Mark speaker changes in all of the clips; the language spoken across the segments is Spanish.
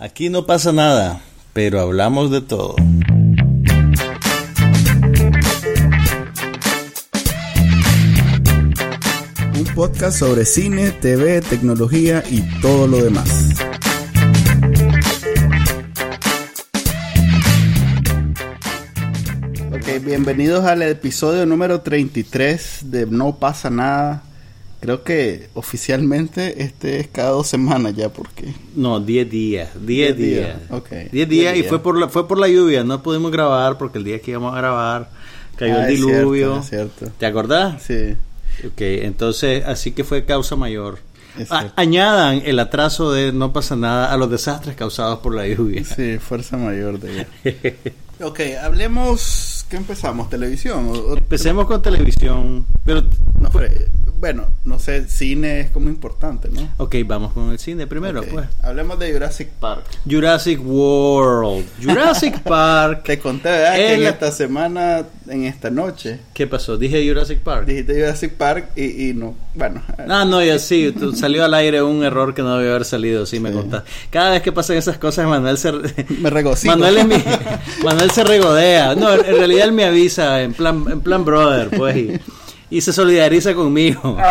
Speaker 1: Aquí no pasa nada, pero hablamos de todo.
Speaker 2: Un podcast sobre cine, TV, tecnología y todo lo demás. Ok, bienvenidos al episodio número 33 de No pasa nada. Creo que oficialmente este es cada dos semanas ya, porque...
Speaker 1: No, 10 días, 10 días.
Speaker 2: Ok.
Speaker 1: 10 días y fue por, la, fue por la lluvia, no pudimos grabar porque el día que íbamos a grabar cayó
Speaker 2: Ah,
Speaker 1: el
Speaker 2: es cierto,
Speaker 1: diluvio.
Speaker 2: es cierto.
Speaker 1: ¿Te acordás?
Speaker 2: Sí.
Speaker 1: Ok, entonces así que fue causa mayor.
Speaker 2: Es
Speaker 1: A-
Speaker 2: cierto.
Speaker 1: añadan el atraso de no pasa nada a los desastres causados por la lluvia.
Speaker 2: Sí, fuerza mayor de ella. ok, hablemos... ¿Qué empezamos? ¿Televisión? O-
Speaker 1: Empecemos con televisión, pero
Speaker 2: no, bueno, no sé, cine es como importante, ¿no?
Speaker 1: ok, vamos con el cine primero,
Speaker 2: Ok,
Speaker 1: pues.
Speaker 2: Hablemos de Jurassic Park.
Speaker 1: Jurassic World. Jurassic Park.
Speaker 2: Te conté, ¿verdad? Que en esta semana, en esta noche,
Speaker 1: ¿Qué pasó? Dije Jurassic Park.
Speaker 2: dijiste Jurassic Park y, y no. Bueno,
Speaker 1: Ah, no, ya sí, tú- salió al aire un error que no debía haber salido, sí, me
Speaker 2: Sí.
Speaker 1: contás. Cada vez que pasan esas cosas, Manuel se...
Speaker 2: me regocijo.
Speaker 1: Manuel, es mi- Manuel se regodea. No, en realidad él me avisa en plan, en plan brother, pues, y, y se solidariza conmigo.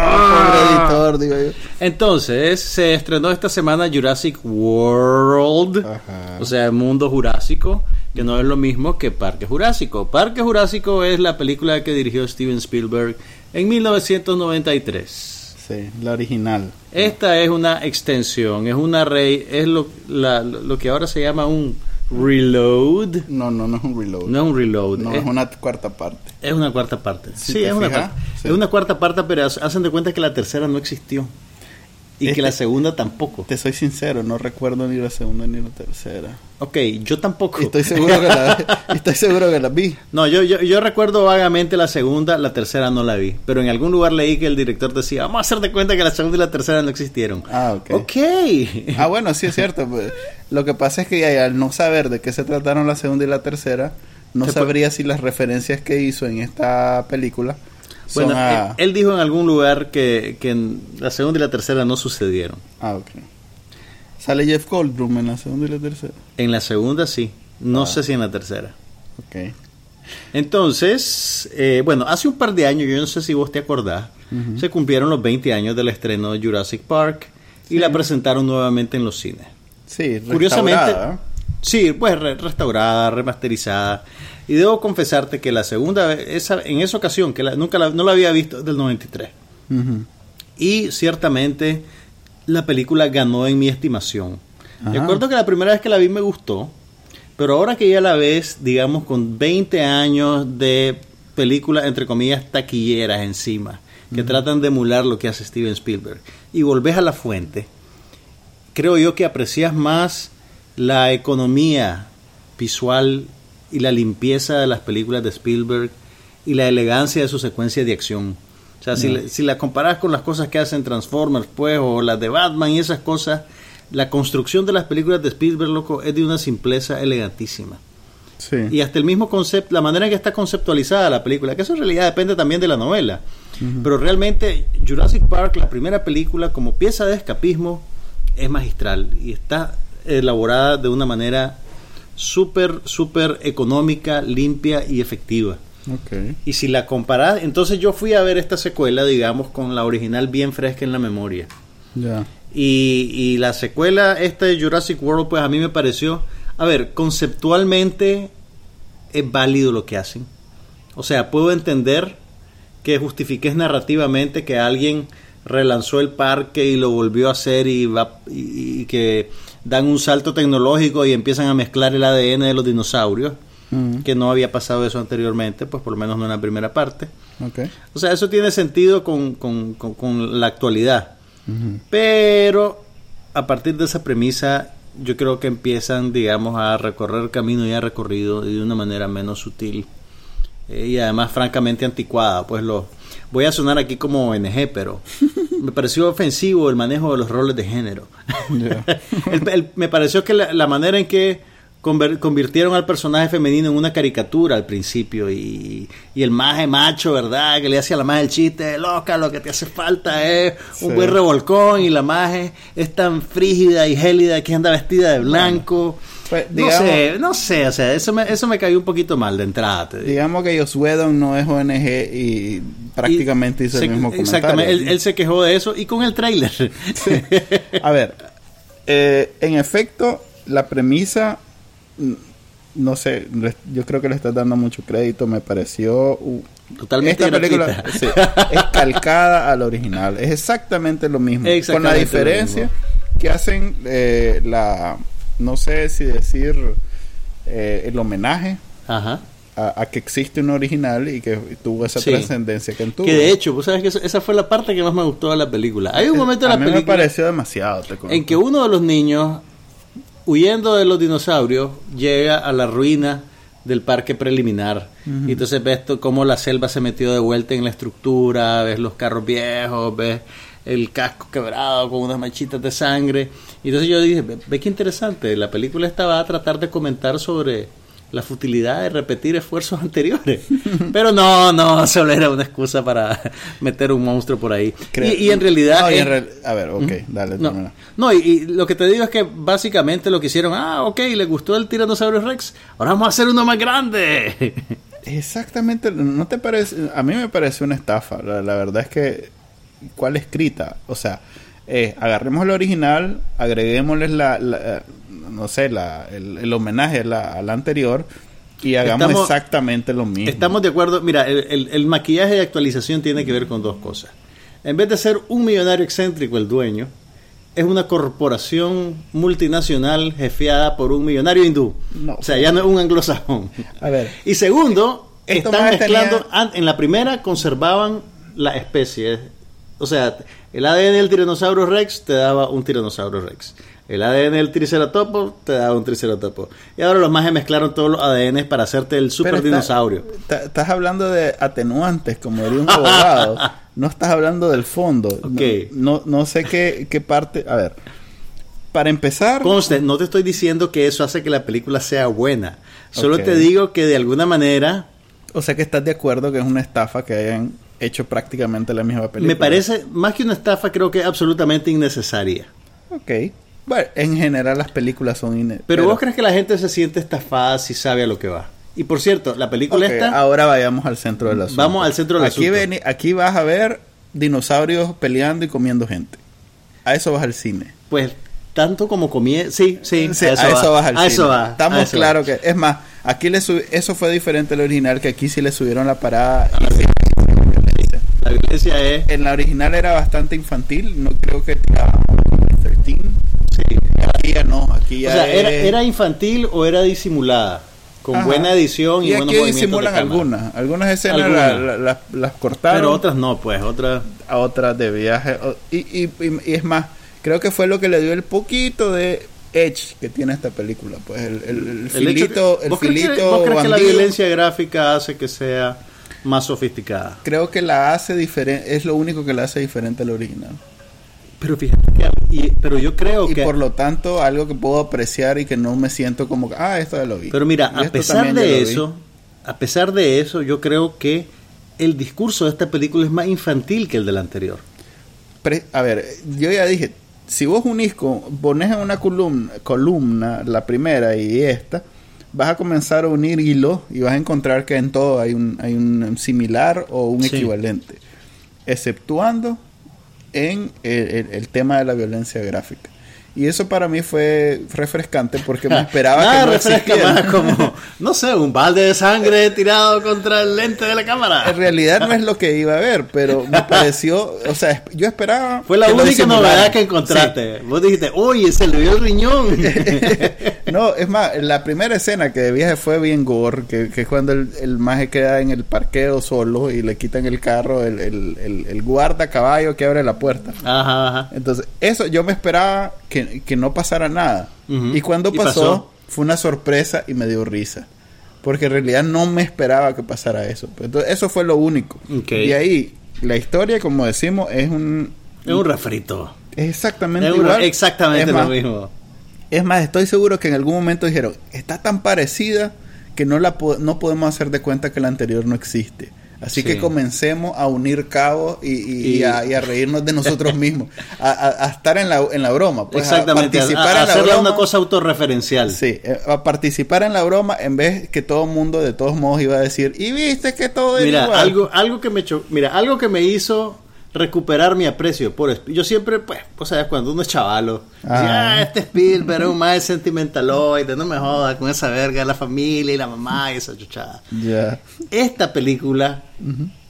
Speaker 2: Ah, pobre editor, digo yo.
Speaker 1: Entonces, se estrenó esta semana Jurassic World,
Speaker 2: Ajá.
Speaker 1: o sea, el mundo jurásico, que no es lo mismo que Parque Jurásico. Parque Jurásico es la película que dirigió Steven Spielberg en 1993.
Speaker 2: Sí, la original.
Speaker 1: Esta es una extensión, es una rey, es lo, la- lo que ahora se llama un reload.
Speaker 2: No, no, no es un reload.
Speaker 1: No es un reload,
Speaker 2: No,
Speaker 1: es,
Speaker 2: es una cuarta parte.
Speaker 1: es una cuarta parte.
Speaker 2: Si
Speaker 1: Sí, es una,
Speaker 2: fijas,
Speaker 1: cuarta-
Speaker 2: sí.
Speaker 1: es una cuarta parte, pero ha- hacen de cuenta que la tercera no existió. Y
Speaker 2: Este-
Speaker 1: que la segunda tampoco.
Speaker 2: Te soy sincero, no recuerdo ni la segunda ni la tercera.
Speaker 1: Ok, yo tampoco.
Speaker 2: Estoy seguro que la, estoy seguro que la vi.
Speaker 1: No, yo, yo, yo recuerdo vagamente la segunda, la tercera no la vi. Pero en algún lugar leí que el director decía, vamos a hacer de cuenta que la segunda y la tercera no existieron.
Speaker 2: Ah, ok.
Speaker 1: Ok.
Speaker 2: Ah, bueno, sí es cierto. Lo que pasa es que al no saber de qué se trataron la segunda y la tercera, no
Speaker 1: Se
Speaker 2: sabría si las referencias que hizo en esta película son
Speaker 1: Bueno,
Speaker 2: a...
Speaker 1: él, él dijo en algún lugar que, que en la segunda y la tercera no sucedieron.
Speaker 2: Ah, ok. Sale Jeff Goldblum en la segunda y la tercera.
Speaker 1: En la segunda sí, no
Speaker 2: Ah.
Speaker 1: sé si en la tercera.
Speaker 2: Ok.
Speaker 1: Entonces, eh, bueno, hace un par de años, yo no sé si vos te acordás, se cumplieron los 20 años del estreno de Jurassic Park y la presentaron nuevamente en los cines.
Speaker 2: Sí,
Speaker 1: Curiosamente,
Speaker 2: restaurada, ¿eh?
Speaker 1: sí, pues re- restaurada, remasterizada. Y debo confesarte que la segunda vez, esa, en esa ocasión, que la- nunca la, no la había visto del 93.
Speaker 2: Ujú.
Speaker 1: Y ciertamente la película ganó en mi estimación.
Speaker 2: Ajá.
Speaker 1: Recuerdo que la primera vez que la vi me gustó, pero ahora que ya la ves, digamos, con 20 años de películas, entre comillas, taquilleras encima, que tratan de emular lo que hace Steven Spielberg, y volvés a la fuente, creo yo que aprecias más la economía visual y la limpieza de las películas de Spielberg y la elegancia de su secuencia de acción. O sea, si la comparas con las cosas que hacen Transformers, pues, o las de Batman y esas cosas, la construcción de las películas de Spielberg, loco, es de una simpleza elegantísima.
Speaker 2: Sí.
Speaker 1: Y hasta el mismo concepto, la manera en que está conceptualizada la película, que eso en realidad depende también de la novela. Pero realmente Jurassic Park, la primera película, como pieza de escapismo, es magistral y está elaborada de una manera súper, súper económica, limpia y efectiva.
Speaker 2: Ok.
Speaker 1: Y si la comparás, entonces yo fui a ver esta secuela, digamos, con la original bien fresca en la memoria. Y, y la secuela, esta de Jurassic World, pues a mí me pareció, a ver, conceptualmente es válido lo que hacen. O sea, puedo entender que justifiques narrativamente que alguien relanzó el parque y lo volvió a hacer y, va, y, y que dan un salto tecnológico y empiezan a mezclar el ADN de los dinosaurios, que no había pasado eso anteriormente, pues por lo menos no en la primera parte. O sea, eso tiene sentido con, con- con- con la actualidad. Pero a partir de esa premisa, yo creo que empiezan, digamos, a recorrer camino ya recorrido y de una manera menos sutil. Eh, y además, francamente, anticuada. Pues lo voy a sonar aquí como ONG, pero me pareció ofensivo el manejo de los roles de género. El- el- me pareció que la, la manera en que convirtieron al personaje femenino en una caricatura al principio y, y el maje macho, ¿verdad? Que le hacía a la maje el chiste, loca, lo que te hace falta es un
Speaker 2: Sí.
Speaker 1: buen revolcón y la maje es tan frígida y gélida que anda vestida de blanco.
Speaker 2: Pues,
Speaker 1: no sé, no sé, o sea, eso me, eso me cayó un poquito mal de entrada. te digo.
Speaker 2: Digamos que Josué Don no es ONG y prácticamente hizo
Speaker 1: Se-
Speaker 2: el mismo comentario.
Speaker 1: Exactamente, él, él se quejó de eso y con el tráiler.
Speaker 2: A ver, eh, en efecto, la premisa, no sé, yo creo que le estás dando mucho crédito, me pareció... uh,
Speaker 1: Totalmente
Speaker 2: Esta película sí, es calcada al original, es exactamente lo mismo, con la diferencia que hacen eh, la, no sé si decir eh, el homenaje
Speaker 1: Ajá.
Speaker 2: a, a que existe un original y que tuvo esa
Speaker 1: Sí.
Speaker 2: trascendencia que tuvo.
Speaker 1: Que de hecho, vos sabes que eso- esa fue la parte que más me gustó de la película. Hay un momento en
Speaker 2: a
Speaker 1: la
Speaker 2: mí me pareció demasiado. te
Speaker 1: en que uno de los niños, huyendo de los dinosaurios, llega a la ruina del parque preliminar. Y entonces ves cómo la selva se metió de vuelta en la estructura, ves los carros viejos, ves el casco quebrado con unas manchitas de sangre. Y entonces yo dije, ve, ve qué interesante, la película esta va a tratar de comentar sobre la futilidad de repetir esfuerzos anteriores. Pero no, no, solo era una excusa para meter un monstruo por ahí.
Speaker 2: Creo-
Speaker 1: Y, y en realidad...
Speaker 2: No, y en
Speaker 1: es-
Speaker 2: real- a ver, ok, dale,
Speaker 1: no,
Speaker 2: termina.
Speaker 1: no y, y lo que te digo es que básicamente lo que hicieron, ah, ok, le gustó el Tiranosaurio Rex, ahora vamos a hacer uno más grande.
Speaker 2: Exactamente, ¿no te parece? A mí me parece una estafa. La, la verdad es que, ¿cuál escrita? O sea, eh, agarremos el original, agreguémosles la, la- no sé, la, el, el homenaje a la, a la anterior y hagamos
Speaker 1: Estamos-
Speaker 2: exactamente lo mismo.
Speaker 1: Estamos de acuerdo, mira, el, el- el maquillaje de actualización tiene que ver con dos cosas. En vez de ser un millonario excéntrico el dueño, es una corporación multinacional jefeada por un millonario hindú.
Speaker 2: No.
Speaker 1: o sea, ya no es un anglosajón.
Speaker 2: A ver,
Speaker 1: Y segundo, están mezclando.
Speaker 2: tenía-
Speaker 1: En la primera conservaban la especie. O sea, el ADN del tiranosaurio Rex te daba un tiranosaurio Rex. El ADN del triceratopo te daba un triceratopo. Y ahora los más mezclaron todos los ADN para hacerte el super
Speaker 2: pero
Speaker 1: dinosaurio.
Speaker 2: estás hablando de atenuantes, como diría un abogado. no estás hablando del fondo. No-
Speaker 1: Ok.
Speaker 2: No, no, sé qué, qué parte. A ver, para empezar.
Speaker 1: Conste, no te estoy diciendo que eso hace que la película sea buena. Solo te digo que de alguna manera
Speaker 2: O sea que estás de acuerdo que es una estafa que hayan hecho prácticamente la misma película.
Speaker 1: me parece, más que una estafa, creo que es absolutamente innecesaria.
Speaker 2: Ok. Bueno, en general las películas son ine-
Speaker 1: Pero, vos crees que la gente se siente estafada si sabe a lo que va. Y por cierto, la película
Speaker 2: Ok,
Speaker 1: esta,
Speaker 2: ahora vayamos al centro del asunto.
Speaker 1: Vamos al centro del
Speaker 2: aquí
Speaker 1: asunto.
Speaker 2: aquí vas a ver dinosaurios peleando y comiendo gente. A eso vas al cine.
Speaker 1: pues tanto como comía, sí, sí,
Speaker 2: Sí, a eso, vas al
Speaker 1: a
Speaker 2: cine.
Speaker 1: eso va,
Speaker 2: Estamos claros que... Es más, aquí le sub- eso fue diferente al original, que aquí sí le subieron la parada.
Speaker 1: La violencia es,
Speaker 2: En la original era bastante infantil, no creo que era 13.
Speaker 1: sí.
Speaker 2: Aquí ya no, aquí
Speaker 1: o
Speaker 2: ya
Speaker 1: sea, era,
Speaker 2: es-
Speaker 1: era infantil o era disimulada, con
Speaker 2: Ajá.
Speaker 1: buena edición y,
Speaker 2: y
Speaker 1: buenos
Speaker 2: aquí
Speaker 1: movimientos de
Speaker 2: disimulan
Speaker 1: cámara.
Speaker 2: algunas. Algunas escenas
Speaker 1: Algunas.
Speaker 2: la- la- las- las cortaron.
Speaker 1: Pero otras no, pues, otras
Speaker 2: a otras de viaje. o- Y, y, y- y es más, creo que fue lo que le dio el poquito de edge que tiene esta película. Pues el, el, el
Speaker 1: El hecho
Speaker 2: filito,
Speaker 1: que-
Speaker 2: el
Speaker 1: ¿Vos crees que-
Speaker 2: filito
Speaker 1: ¿Vos crees que la violencia gráfica hace que sea más sofisticada?
Speaker 2: creo que la hace diferente, es lo único que la hace diferente al original.
Speaker 1: Pero fíjate que, y- pero yo creo
Speaker 2: Y
Speaker 1: que,
Speaker 2: por lo tanto, algo que puedo apreciar y que no me siento como, ah, esto ya lo vi.
Speaker 1: pero mira,
Speaker 2: Y
Speaker 1: a pesar de eso, a pesar de eso, yo creo que el discurso de esta película es más infantil que el del anterior.
Speaker 2: Pre- a ver, yo ya dije, si vos unís con, pones en una columna, columna la primera y esta, vas a comenzar a unir hilos y vas a encontrar que en todo hay un, hay un similar o un
Speaker 1: Sí.
Speaker 2: equivalente, exceptuando en el, el- el tema de la violencia gráfica. Y eso para mí fue refrescante porque me esperaba
Speaker 1: Nada
Speaker 2: que no
Speaker 1: refresca más como, no sé, un balde de sangre tirado contra el lente de la cámara.
Speaker 2: En realidad no es lo que iba a ver, pero me pareció, o sea, yo esperaba...
Speaker 1: Fue la
Speaker 2: que
Speaker 1: única novedad que encontraste. Vos dijiste, oye, se le vio el riñón.
Speaker 2: No, es más, la primera escena que de viaje fue bien gore, que, que es cuando el, el maje queda en el parqueo solo y le quitan el carro, el, el, el, el guarda caballo que abre la puerta.
Speaker 1: Ajá, ajá.
Speaker 2: Entonces, eso yo me esperaba que, que no pasara nada. Y cuando
Speaker 1: Y
Speaker 2: pasó, fue una sorpresa y me dio risa. Porque en realidad no me esperaba que pasara eso. Entonces, eso fue lo único. Y ahí, la historia, como decimos, es un...
Speaker 1: Es un refrito.
Speaker 2: Es exactamente
Speaker 1: Es un-
Speaker 2: igual.
Speaker 1: exactamente
Speaker 2: Es más,
Speaker 1: lo mismo.
Speaker 2: Es más, estoy seguro que en algún momento dijeron, está tan parecida que no, la po- no podemos hacer de cuenta que la anterior no existe. Así
Speaker 1: Sí.
Speaker 2: que comencemos a unir cabos y, y- y
Speaker 1: Y-
Speaker 2: a, reírnos de nosotros mismos, a, a- a estar en la, en la broma, pues
Speaker 1: Exactamente,
Speaker 2: a participar en la broma.
Speaker 1: una cosa autorreferencial.
Speaker 2: Sí, eh, a participar en la broma en vez que todo el mundo de todos modos iba a decir, y viste que todo era
Speaker 1: Mira,
Speaker 2: igual".
Speaker 1: algo, algo que me cho- mira, algo que me hizo recuperar mi aprecio por yo siempre pues o sea cuando uno es chavalo
Speaker 2: Ah.
Speaker 1: decía, ah, este Spielberg es un más sentimentaloide no me jodas con esa verga la familia y la mamá y esa chuchada esta película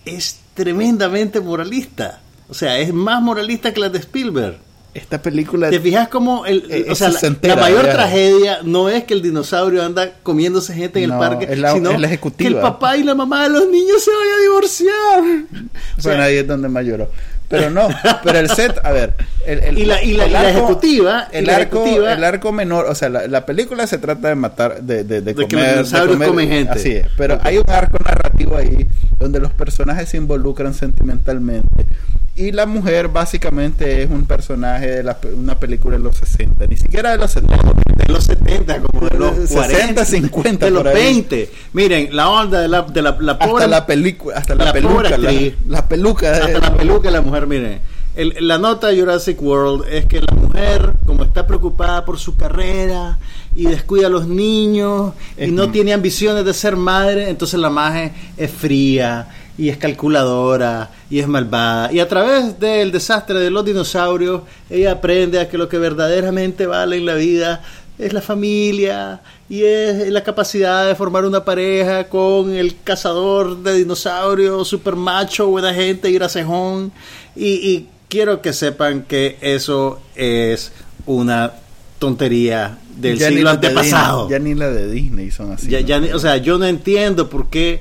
Speaker 1: es tremendamente moralista. O sea es más moralista que la de Spielberg
Speaker 2: Esta película...
Speaker 1: ¿Te fijas cómo el, o sea, la, mayor
Speaker 2: ya.
Speaker 1: tragedia no es que el dinosaurio anda comiéndose gente en el parque,
Speaker 2: la-
Speaker 1: sino que el papá y la mamá de los niños se vayan a divorciar. O sea,
Speaker 2: bueno, ahí es donde más lloró. Pero no, pero el set, a ver, el, el-
Speaker 1: Y la- y la-
Speaker 2: el
Speaker 1: y la ejecutiva, y
Speaker 2: el
Speaker 1: la
Speaker 2: arco,
Speaker 1: ejecutiva-
Speaker 2: el arco menor, o sea, la, la película se trata de matar, de, de, de
Speaker 1: De que
Speaker 2: comer,
Speaker 1: los dinosaurios comen gente.
Speaker 2: así es. Pero hay un arco narrativo ahí donde los personajes se involucran sentimentalmente y la mujer básicamente es un personaje de la, una película de los 60, ni siquiera de los 70.
Speaker 1: de los 70, como de los
Speaker 2: 60,
Speaker 1: 40,
Speaker 2: 50
Speaker 1: de los
Speaker 2: por ahí.
Speaker 1: 20. Miren, la onda de la, de la, la pobre,
Speaker 2: Hasta la película, hasta la,
Speaker 1: la
Speaker 2: peluca,
Speaker 1: pobre
Speaker 2: la, la peluca de-
Speaker 1: hasta la peluca de la mujer, miren. El- la nota de Jurassic World es que la mujer, como está preocupada por su carrera y descuida a los niños y no tiene ambiciones de ser madre, entonces la maje es fría y es calculadora y es malvada. Y a través del desastre de los dinosaurios, ella aprende a que lo que verdaderamente vale en la vida es la familia y es la capacidad de formar una pareja con el cazador de dinosaurios, super macho, buena gente, ir a cejón. Y, y quiero que sepan que eso es una tontería del
Speaker 2: Ya
Speaker 1: siglo antepasado.
Speaker 2: Ya ni la de Disney son así.
Speaker 1: Ya-
Speaker 2: ¿no?
Speaker 1: ya ni- o sea, yo no entiendo por qué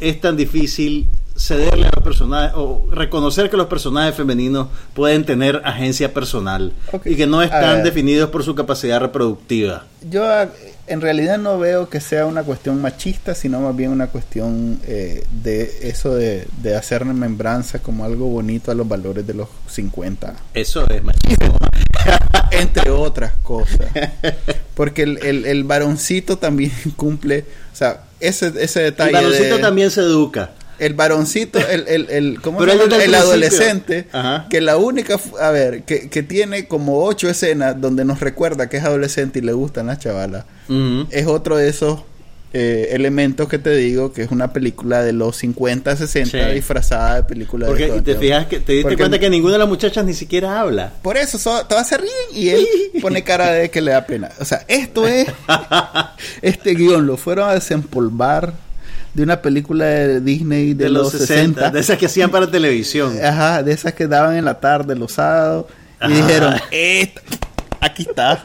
Speaker 1: es tan difícil cederle a los personajes o reconocer que los personajes femeninos pueden tener agencia personal y que no están definidos por su capacidad reproductiva.
Speaker 2: Yo ah, en realidad no veo que sea una cuestión machista, sino más bien una cuestión eh, de eso de, de hacer remembranza como algo bonito a los valores de los 50.
Speaker 1: Eso es machismo.
Speaker 2: Entre otras cosas. Porque el, el, el varoncito también cumple, o sea, ese, ese
Speaker 1: El
Speaker 2: detalle.
Speaker 1: varoncito
Speaker 2: de-
Speaker 1: también se educa.
Speaker 2: El varoncito, el, el, el,
Speaker 1: el
Speaker 2: adolescente,
Speaker 1: Ajá.
Speaker 2: que la única, a ver, que, que tiene como ocho escenas donde nos recuerda que es adolescente y le gustan las chavalas, es otro de esos eh, elementos que te digo, que es una película de los 50, 60
Speaker 1: Sí.
Speaker 2: disfrazada de película de
Speaker 1: Porque te fijas que te diste
Speaker 2: Porque-
Speaker 1: cuenta que ninguna de las muchachas ni siquiera habla.
Speaker 2: Por eso so- todas se ríen y él pone cara de que le da pena. O sea, esto es, este guion lo fueron a desempolvar de una película de Disney de,
Speaker 1: De, los 60, de esas que hacían para televisión.
Speaker 2: Ajá, de esas que daban en la tarde, los sábados. Y dijeron, "Esta- aquí está.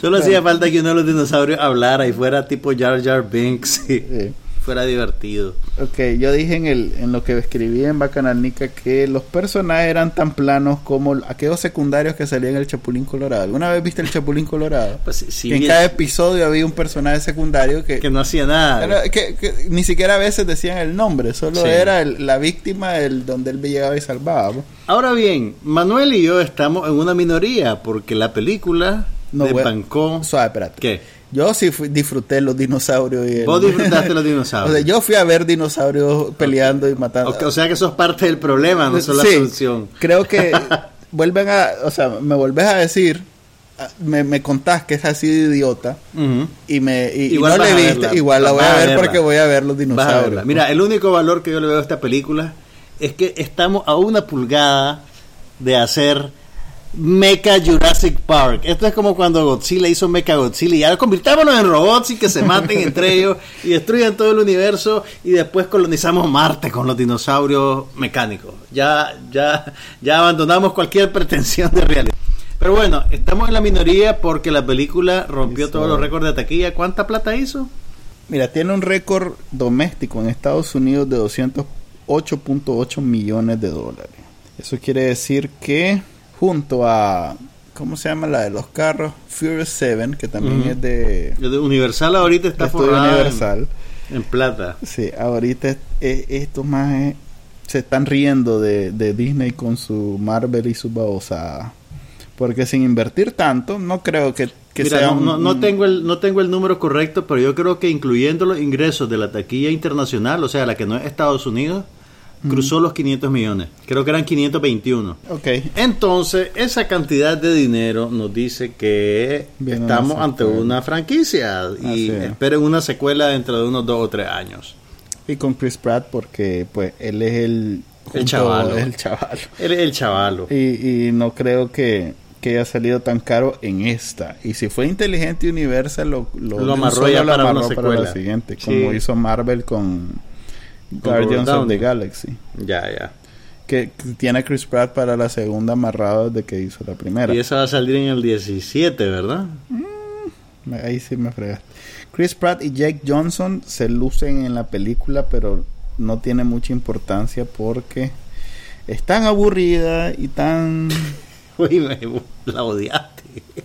Speaker 1: Solo hacía falta que uno de los dinosaurios hablara y fuera tipo Jar Jar Binks y
Speaker 2: Sí.
Speaker 1: Fuera divertido.
Speaker 2: Ok, yo dije en, el, en lo que escribí en Bacanalnica que los personajes eran tan planos como aquellos secundarios que salían en el Chapulín Colorado. ¿Alguna vez viste el Chapulín Colorado?
Speaker 1: Pues sí,
Speaker 2: Que en
Speaker 1: bien-
Speaker 2: cada episodio había un personaje secundario que,
Speaker 1: que no hacía nada.
Speaker 2: era- que- que ni siquiera a veces decían el nombre, solo
Speaker 1: Sí.
Speaker 2: era el- la víctima del, donde él llegaba y salvaba. ¿no?
Speaker 1: Ahora bien, Manuel y yo estamos en una minoría porque la película
Speaker 2: No,
Speaker 1: de. Bangkok...
Speaker 2: Suave, espérate.
Speaker 1: ¿Qué?
Speaker 2: Yo sí fui- disfruté los dinosaurios. Y el-
Speaker 1: Vos disfrutaste los
Speaker 2: O
Speaker 1: dinosaurios.
Speaker 2: sea, yo fui a ver dinosaurios peleando y matando.
Speaker 1: O, o sea que sos parte del problema, no sos la solución.
Speaker 2: Creo que vuelven a, o sea, me volvés a decir, me, me contás que es así de idiota y me y, y
Speaker 1: Igual
Speaker 2: no le viste, igual la voy a
Speaker 1: a
Speaker 2: ver
Speaker 1: verla.
Speaker 2: porque voy a ver los dinosaurios.
Speaker 1: Mira, el único valor que yo le veo a esta película es que estamos a una pulgada de hacer Mecha Jurassic Park. Esto es como cuando Godzilla hizo Mecha Godzilla y ya convirtámonos en robots y que se maten entre ellos y destruyan todo el universo y después colonizamos Marte con los dinosaurios mecánicos. Ya, ya, ya abandonamos cualquier pretensión de realidad. Pero bueno, estamos en la minoría porque la película rompió todos los récords de taquilla. ¿Cuánta plata hizo?
Speaker 2: Mira, tiene un récord doméstico en Estados Unidos de 208.8 millones de dólares. Eso quiere decir que junto a ¿cómo se llama la de los carros? Furious 7, que también es de,
Speaker 1: Universal ahorita está forrada en-
Speaker 2: Universal.
Speaker 1: En, plata.
Speaker 2: Sí, ahorita es- es- estos más se están riendo de, de Disney con su Marvel y su babosa. Porque sin invertir tanto, no creo que, que
Speaker 1: Mira,
Speaker 2: sea
Speaker 1: no,
Speaker 2: un-
Speaker 1: no- no
Speaker 2: un-
Speaker 1: tengo el, no tengo el número correcto, pero yo creo que incluyendo los ingresos de la taquilla internacional, o sea, la que no es Estados Unidos, cruzó los 500 millones. Creo que eran 521.
Speaker 2: Ok.
Speaker 1: Entonces, esa cantidad de dinero nos dice que estamos ante una franquicia y esperen una secuela dentro de unos dos o tres años.
Speaker 2: Y con Chris Pratt porque pues él es el... junto-
Speaker 1: chavalo.
Speaker 2: El chaval.
Speaker 1: Él es el chavalo.
Speaker 2: Y, y no creo que, que haya salido tan caro en esta. Y si fue inteligente Universal, lo, lo,
Speaker 1: Lo amarró ya
Speaker 2: lo
Speaker 1: para una secuela.
Speaker 2: la siguiente,
Speaker 1: Sí.
Speaker 2: como hizo Marvel Con Guardians of the. Galaxy.
Speaker 1: Ya, ya.
Speaker 2: Que, que tiene a Chris Pratt para la segunda amarrado desde que hizo la primera.
Speaker 1: Y esa va a salir en el 17, ¿verdad?
Speaker 2: Me- Ahí sí me fregaste. Chris Pratt y Jake Johnson se lucen en la película, pero no tiene mucha importancia porque es tan aburrida y tan...
Speaker 1: Uy, me, la odiaste.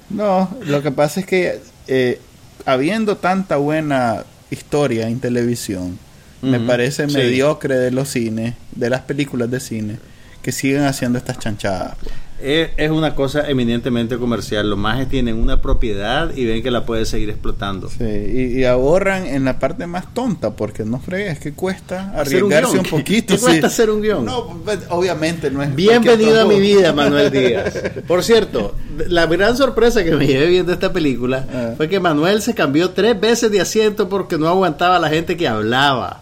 Speaker 2: No, lo que pasa es que eh, habiendo tanta buena historia en televisión, me parece
Speaker 1: sí.
Speaker 2: mediocre de los cines, de las películas de cine, que siguen haciendo estas chanchadas. pues.
Speaker 1: Es, es una cosa eminentemente comercial. Los majes tienen una propiedad y ven que la puede seguir explotando.
Speaker 2: Sí, y, y ahorran en la parte más tonta, porque no fregues, que cuesta
Speaker 1: un
Speaker 2: arriesgarse
Speaker 1: guion.
Speaker 2: un, poquito.
Speaker 1: ¿Qué
Speaker 2: sí.
Speaker 1: cuesta hacer un guion?
Speaker 2: No, pues, obviamente no es.
Speaker 1: Bienvenido a mi vida. Manuel Díaz. Por cierto, la gran sorpresa que me llevé viendo esta película
Speaker 2: Ah.
Speaker 1: fue que Manuel se cambió tres veces de asiento porque no aguantaba a la gente que hablaba.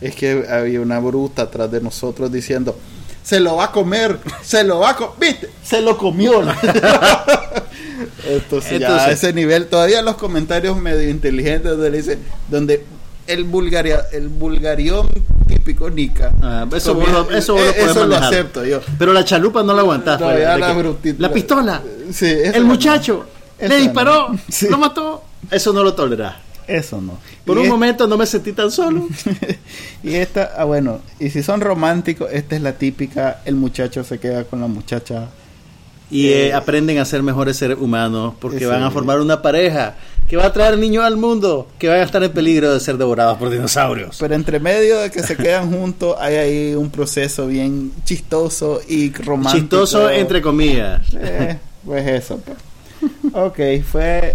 Speaker 2: Es que había una bruta atrás de nosotros diciendo, se lo va a comer, se lo va a comer, viste, se lo comió. Entonces, ya a ese nivel, todavía los comentarios medio inteligentes donde le dicen, donde el bulgaria, el bulgarión típico Nica.
Speaker 1: Ah, eso vos vos
Speaker 2: eh, eso lo acepto yo.
Speaker 1: Pero la chalupa no la aguantaste.
Speaker 2: No, ya
Speaker 1: De
Speaker 2: la
Speaker 1: la pistola.
Speaker 2: Sí,
Speaker 1: el
Speaker 2: no.
Speaker 1: muchacho. Le
Speaker 2: no.
Speaker 1: disparó.
Speaker 2: Sí.
Speaker 1: Lo mató. Eso no lo tolerás.
Speaker 2: Eso no.
Speaker 1: Por
Speaker 2: Y
Speaker 1: un
Speaker 2: es-
Speaker 1: momento no me sentí tan solo.
Speaker 2: y esta, ah, bueno, y si son románticos, esta es la típica, el muchacho se queda con la muchacha.
Speaker 1: Y
Speaker 2: Eh,
Speaker 1: eh, aprenden a ser mejores seres humanos porque van a formar una pareja que va a traer niños al mundo que van a estar en peligro de ser devorados por dinosaurios.
Speaker 2: Pero entre medio de que se quedan juntos, hay ahí un proceso bien chistoso y romántico.
Speaker 1: Chistoso entre comillas.
Speaker 2: Eh, pues eso. pues. Ok, fue.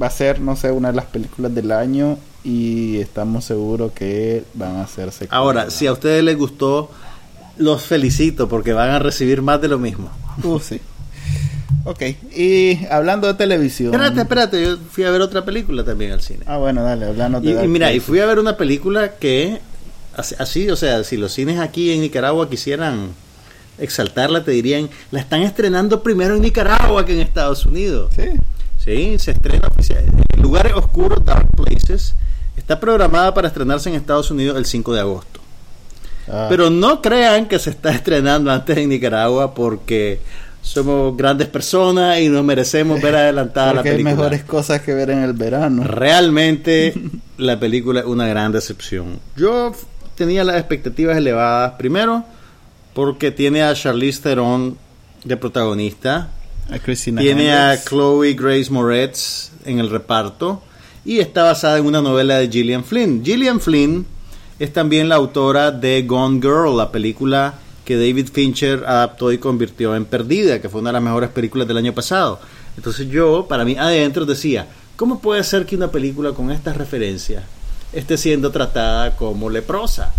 Speaker 2: Va a ser, no sé, una de las películas del año y estamos seguros que van a secuelas.
Speaker 1: Ahora, si a ustedes les gustó, los felicito porque van a recibir más de lo mismo.
Speaker 2: Uh, sí. Ok, y hablando de televisión.
Speaker 1: Espérate, espérate, yo fui a ver otra película también al cine.
Speaker 2: Ah, bueno, dale, hablando de.
Speaker 1: Y, y mira, y fui a ver una película que, así, o sea, si los cines aquí en Nicaragua quisieran exaltarla, te dirían, la están estrenando primero en Nicaragua que en Estados Unidos.
Speaker 2: Sí.
Speaker 1: Sí, se estrena en lugares oscuros, Dark Places. Está programada para estrenarse en Estados Unidos el 5 de agosto.
Speaker 2: Ah,
Speaker 1: Pero no crean que se está estrenando antes en Nicaragua porque somos grandes personas y nos merecemos ver adelantada la
Speaker 2: porque hay
Speaker 1: película.
Speaker 2: mejores cosas que ver en el verano.
Speaker 1: Realmente la película es una gran decepción. Yo tenía las expectativas elevadas. Primero, porque tiene a Charlize Theron de protagonista. Tiene a. Chloe Grace Moretz en el reparto. Y está basada en una novela de Gillian Flynn. Gillian Flynn es también la autora de Gone Girl, la película que David Fincher adaptó y convirtió en Perdida, que fue una de las mejores películas del año pasado. Entonces yo, para mí, adentro decía, ¿cómo puede ser que una película con estas referencias esté siendo tratada como leprosa?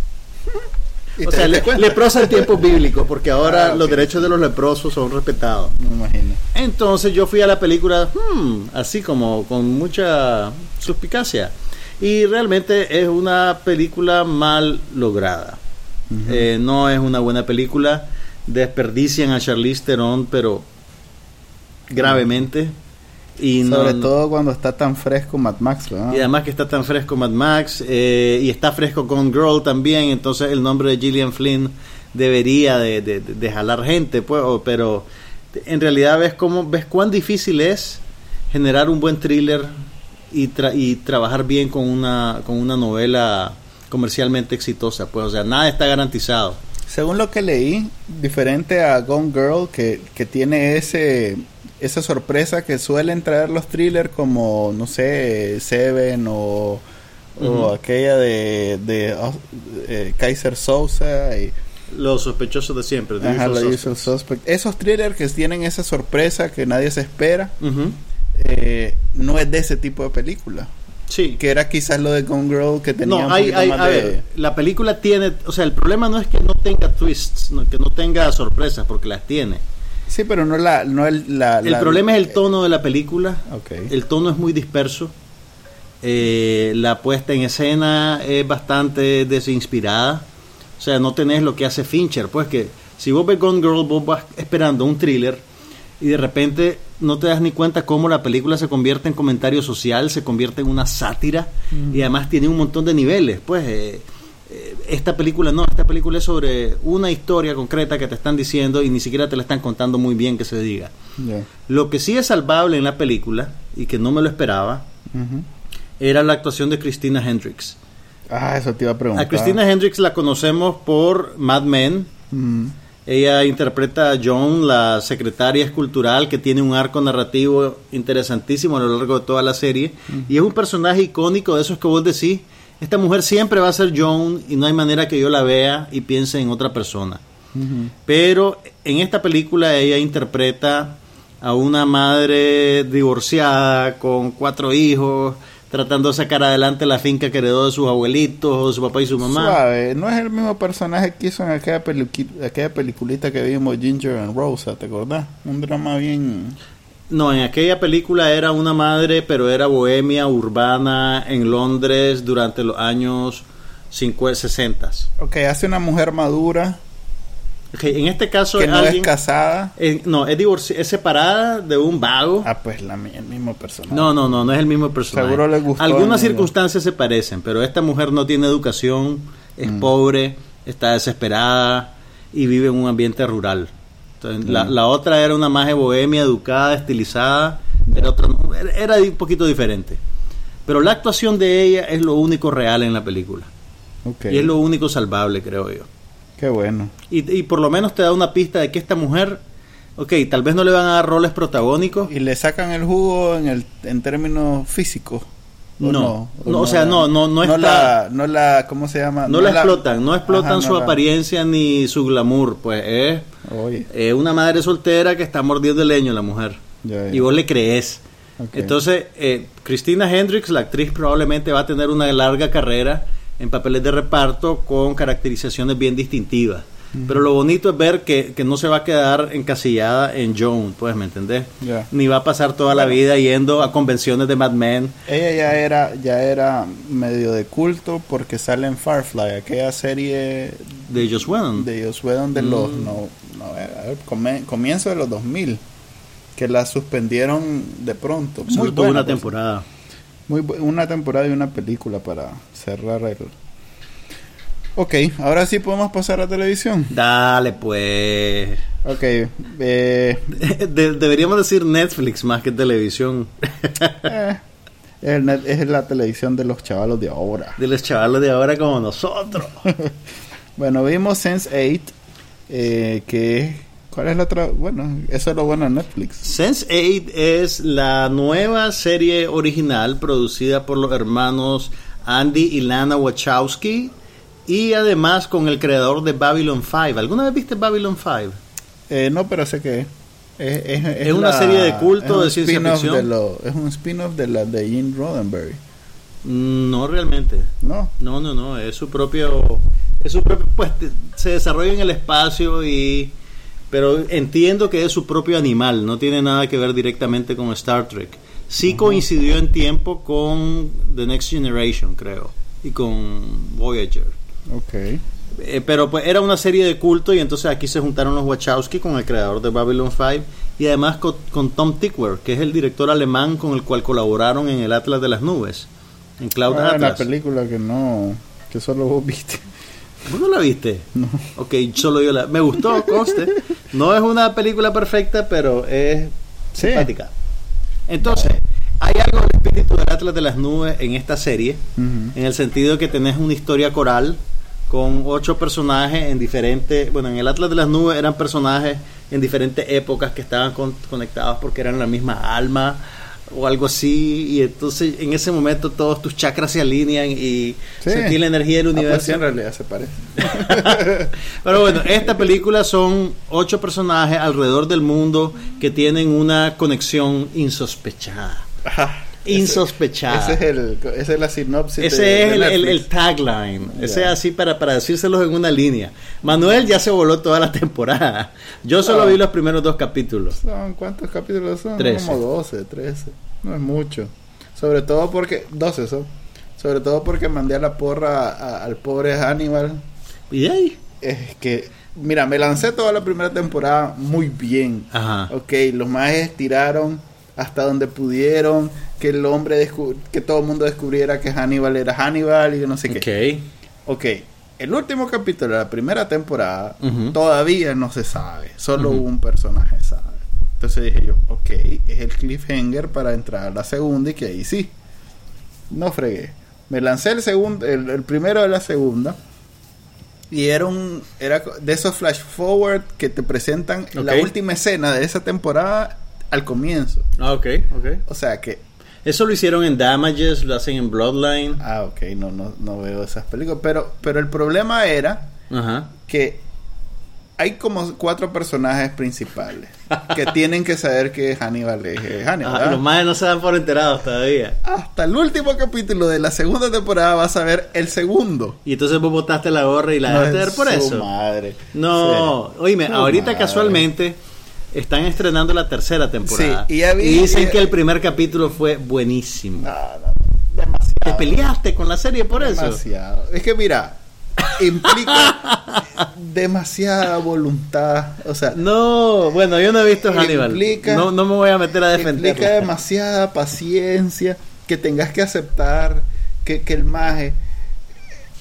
Speaker 2: ¿Y
Speaker 1: O sea, le- leprosa en tiempos bíblicos, porque ahora
Speaker 2: Ah,
Speaker 1: los derechos de los leprosos son respetados.
Speaker 2: Me imagino.
Speaker 1: Entonces yo fui a la película hmm, así como con mucha suspicacia. Y realmente es una película mal lograda. Eh, no es una buena película. Desperdician a Charlize Theron, pero gravemente. Y no-
Speaker 2: Sobre todo cuando está tan fresco Mad Max, ¿verdad?
Speaker 1: y además que está tan fresco Mad Max eh, y está fresco Gone Girl también, entonces el nombre de Gillian Flynn debería de, de- de- de jalar gente, pues, o- pero en realidad ves cómo ves cuán difícil es generar un buen thriller y, tra- y trabajar bien con una con una novela comercialmente exitosa, pues, o sea, nada está garantizado.
Speaker 2: Según lo que leí, diferente a Gone Girl, que, que tiene ese esa sorpresa que suelen traer los thrillers como, no sé, Seven o, aquella de, de, oh, eh, Kaiser Sousa. Y
Speaker 1: Los sospechosos de siempre. The
Speaker 2: Ajá,
Speaker 1: Usual.
Speaker 2: Usual Suspect. Esos thrillers que tienen esa sorpresa que nadie se espera, eh, no es de ese tipo de película.
Speaker 1: Sí.
Speaker 2: Que era quizás lo de Gone Girl que tenía
Speaker 1: No,
Speaker 2: un
Speaker 1: hay, hay-
Speaker 2: más
Speaker 1: a
Speaker 2: de...
Speaker 1: ver, la película tiene, o sea, el problema no es que no tenga twists, no- que no tenga sorpresas, porque las tiene.
Speaker 2: Sí, pero no la... No el, la,
Speaker 1: El
Speaker 2: la-
Speaker 1: problema es el tono de la película.
Speaker 2: Ok.
Speaker 1: El tono es muy disperso. Eh, la puesta en escena es bastante desinspirada. O sea, no tenés lo que hace Fincher. Pues que si vos ves Gone Girl, vos vas esperando un thriller y de repente no te das ni cuenta cómo la película se convierte en comentario social, se convierte en una sátira y además tiene un montón de niveles. Pues eh, esta película no, esta película es sobre una historia concreta que te están diciendo y ni siquiera te la están contando muy bien que se diga.
Speaker 2: Ya.
Speaker 1: Lo que sí es salvable en la película, y que no me lo esperaba,
Speaker 2: Ujú.
Speaker 1: era la actuación de Christina Hendricks.
Speaker 2: Ah, eso te iba a preguntar.
Speaker 1: A Christina Hendricks la conocemos por Mad Men.
Speaker 2: Ujú.
Speaker 1: Ella interpreta a Joan, la secretaria escultural, que tiene un arco narrativo interesantísimo a lo largo de toda la serie. Y es un personaje icónico de esos que vos decís, esta mujer siempre va a ser Joan y no hay manera que yo la vea y piense en otra persona. Pero en esta película ella interpreta a una madre divorciada con cuatro hijos, tratando de sacar adelante la finca que heredó de sus abuelitos, su papá y su mamá.
Speaker 2: Suave, no es el mismo personaje que hizo en aquella, aquella peliculita que vimos Ginger and Rosa, ¿te acordás? Un drama bien...
Speaker 1: No, en aquella película era una madre, pero era bohemia urbana en Londres durante los años 50, 60.
Speaker 2: Ok, hace una mujer madura
Speaker 1: en este caso
Speaker 2: que
Speaker 1: es
Speaker 2: no
Speaker 1: alguien-
Speaker 2: es casada.
Speaker 1: eh, no, es, divorci- es separada de un vago.
Speaker 2: Ah, pues la, el mismo personaje.
Speaker 1: No, no, no, no es el mismo personaje.
Speaker 2: Seguro le gustó
Speaker 1: Algunas circunstancias se parecen, pero esta mujer no tiene educación, es pobre, está desesperada y vive en un ambiente rural. Entonces, la, la otra era una maje bohemia, educada, estilizada, era, era un poquito diferente. Pero la actuación de ella es lo único real en la película. Y es lo único salvable, creo yo.
Speaker 2: qué bueno.
Speaker 1: Y, y por lo menos te da una pista de que esta mujer, ok, tal vez no le van a dar roles protagónicos,
Speaker 2: ¿Y le sacan el jugo en, el, en términos físicos? ¿O
Speaker 1: No.
Speaker 2: ¿O
Speaker 1: No, o sea, no- no- no está-
Speaker 2: la, no la, ¿cómo se llama?
Speaker 1: No, la explotan, no explotan
Speaker 2: Ajá, no
Speaker 1: su
Speaker 2: la-
Speaker 1: apariencia ni su glamour, pues es
Speaker 2: Oye,
Speaker 1: eh, una madre soltera que está mordiendo el leño la mujer.
Speaker 2: Ya, ya.
Speaker 1: Y vos le crees. Entonces, eh, Christina Hendricks, la actriz, probablemente va a tener una larga carrera en papeles de reparto con caracterizaciones bien distintivas. Pero lo bonito es ver que, que no se va a quedar encasillada en Joan, pues, ¿me entendés? Ni va a pasar toda la vida yendo a convenciones de Mad Men.
Speaker 2: Ella ya era, ya era medio de culto porque sale en Firefly, aquella serie
Speaker 1: De Joss Whedon.
Speaker 2: de Josué donde los
Speaker 1: Mm.
Speaker 2: no, no, a ver, come- comienzo de los 2000 que la suspendieron de pronto. Muy buena,
Speaker 1: una
Speaker 2: por
Speaker 1: temporada.
Speaker 2: Muy una temporada y una película para cerrar el... Ok, ahora sí podemos pasar a televisión.
Speaker 1: Dale, pues.
Speaker 2: Ok, eh,
Speaker 1: De- deberíamos decir Netflix más que televisión.
Speaker 2: eh, el net- es la televisión de los chavalos de ahora.
Speaker 1: De los chavalos de ahora como nosotros.
Speaker 2: Bueno, vimos Sense8, eh, que. ¿Cuál es la otra? Bueno, eso es lo bueno de Netflix.
Speaker 1: Sense8 es la nueva serie original producida por los hermanos Andy y Lana Wachowski y además con el creador de Babylon 5. ¿Alguna vez viste Babylon 5?
Speaker 2: Eh, no, pero sé que es. Es, es-
Speaker 1: Es una serie de culto de ciencia ficción.
Speaker 2: de lo- es un spin-off de la de Gene Roddenberry.
Speaker 1: Mm, No realmente.
Speaker 2: ¿No?
Speaker 1: No, no, no, es su propio, es su propio, pues se desarrolla en el espacio y, pero entiendo que es su propio animal, no tiene nada que ver directamente con Star Trek. Sí coincidió en tiempo con The Next Generation, creo, y con Voyager.
Speaker 2: Ok.
Speaker 1: Eh, pero pues era una serie de culto y entonces aquí se juntaron los Wachowski con el creador de Babylon 5 y además con, con Tom Tickwer, que es el director alemán con el cual colaboraron en el Atlas de las Nubes, en Cloud
Speaker 2: Ah, la
Speaker 1: Atlas.
Speaker 2: película que no. que solo vos viste.
Speaker 1: ¿Vos no la viste?
Speaker 2: No.
Speaker 1: Ok, solo yo la... Me gustó, conste. No es una película perfecta, pero es
Speaker 2: Sí.
Speaker 1: simpática. Entonces, hay algo del espíritu del Atlas de las Nubes en esta serie, en el sentido que tenés una historia coral con ocho personajes en diferentes... Bueno, en el Atlas de las Nubes eran personajes en diferentes épocas que estaban con- conectados porque eran la misma alma o algo así, y entonces en ese momento todos tus chakras se alinean y
Speaker 2: Sí.
Speaker 1: sentir la energía del
Speaker 2: Ah, pues
Speaker 1: universo.
Speaker 2: sí, en realidad se parece.
Speaker 1: Pero bueno, esta película son ocho personajes alrededor del mundo que tienen una conexión insospechada.
Speaker 2: Ajá.
Speaker 1: Insospechada.
Speaker 2: Ese es el, esa es la sinopsis.
Speaker 1: Ese
Speaker 2: de-
Speaker 1: es
Speaker 2: de
Speaker 1: el, el- el
Speaker 2: Netflix.
Speaker 1: tagline. Ese es así para, para decírselos en una línea. Manuel ya se voló toda la temporada. Yo solo
Speaker 2: Ah.
Speaker 1: vi los primeros dos capítulos.
Speaker 2: Son, ¿Cuántos capítulos son?
Speaker 1: Trece.
Speaker 2: Como 12, 13. No es mucho. Sobre todo porque. 12 son. Sobre todo porque mandé a la porra a- al pobre Hannibal.
Speaker 1: Y ahí.
Speaker 2: Es que. Mira, me lancé toda la primera temporada muy bien.
Speaker 1: Ajá.
Speaker 2: Ok, los mages tiraron hasta donde pudieron. Que el hombre. que todo el mundo descubriera que Hannibal era Hannibal y no sé qué.
Speaker 1: Ok.
Speaker 2: Ok, el último capítulo de la primera temporada todavía no se sabe, solo un personaje sabe. Entonces dije yo, ok, es el cliffhanger para entrar a la segunda y que ahí sí. No fregué. Me lancé el segundo, el, el primero de la segunda y era un era de esos flash forward que te presentan la
Speaker 1: Ok.
Speaker 2: última escena de esa temporada al comienzo.
Speaker 1: Ah, ok, ok.
Speaker 2: O sea que
Speaker 1: Eso lo hicieron en Damages, lo hacen en Bloodline.
Speaker 2: ah, ok, no no no veo esas películas, pero pero el problema era
Speaker 1: Ajá.
Speaker 2: que hay como cuatro personajes principales que tienen que saber que Hannibal es Hannibal.
Speaker 1: Ah, los más no se dan por enterados todavía.
Speaker 2: Hasta el último capítulo de la segunda temporada vas a ver el segundo.
Speaker 1: Y entonces vos botaste la gorra y la
Speaker 2: No
Speaker 1: dejaste ver por
Speaker 2: su
Speaker 1: eso.
Speaker 2: madre.
Speaker 1: No,
Speaker 2: Sí.
Speaker 1: oíme,
Speaker 2: Su
Speaker 1: ahorita
Speaker 2: madre.
Speaker 1: casualmente están estrenando la tercera temporada.
Speaker 2: Sí, y
Speaker 1: dicen
Speaker 2: y-
Speaker 1: que el primer capítulo fue buenísimo.
Speaker 2: No, no, demasiado.
Speaker 1: ¿Te peleaste con la serie por eso?
Speaker 2: Demasiado. Es que mira, implica demasiada voluntad. O sea,
Speaker 1: No, bueno, yo no he visto Hannibal.
Speaker 2: Implica-
Speaker 1: no, no me voy a meter a defender.
Speaker 2: implica demasiada paciencia que tengas que aceptar que, que el maje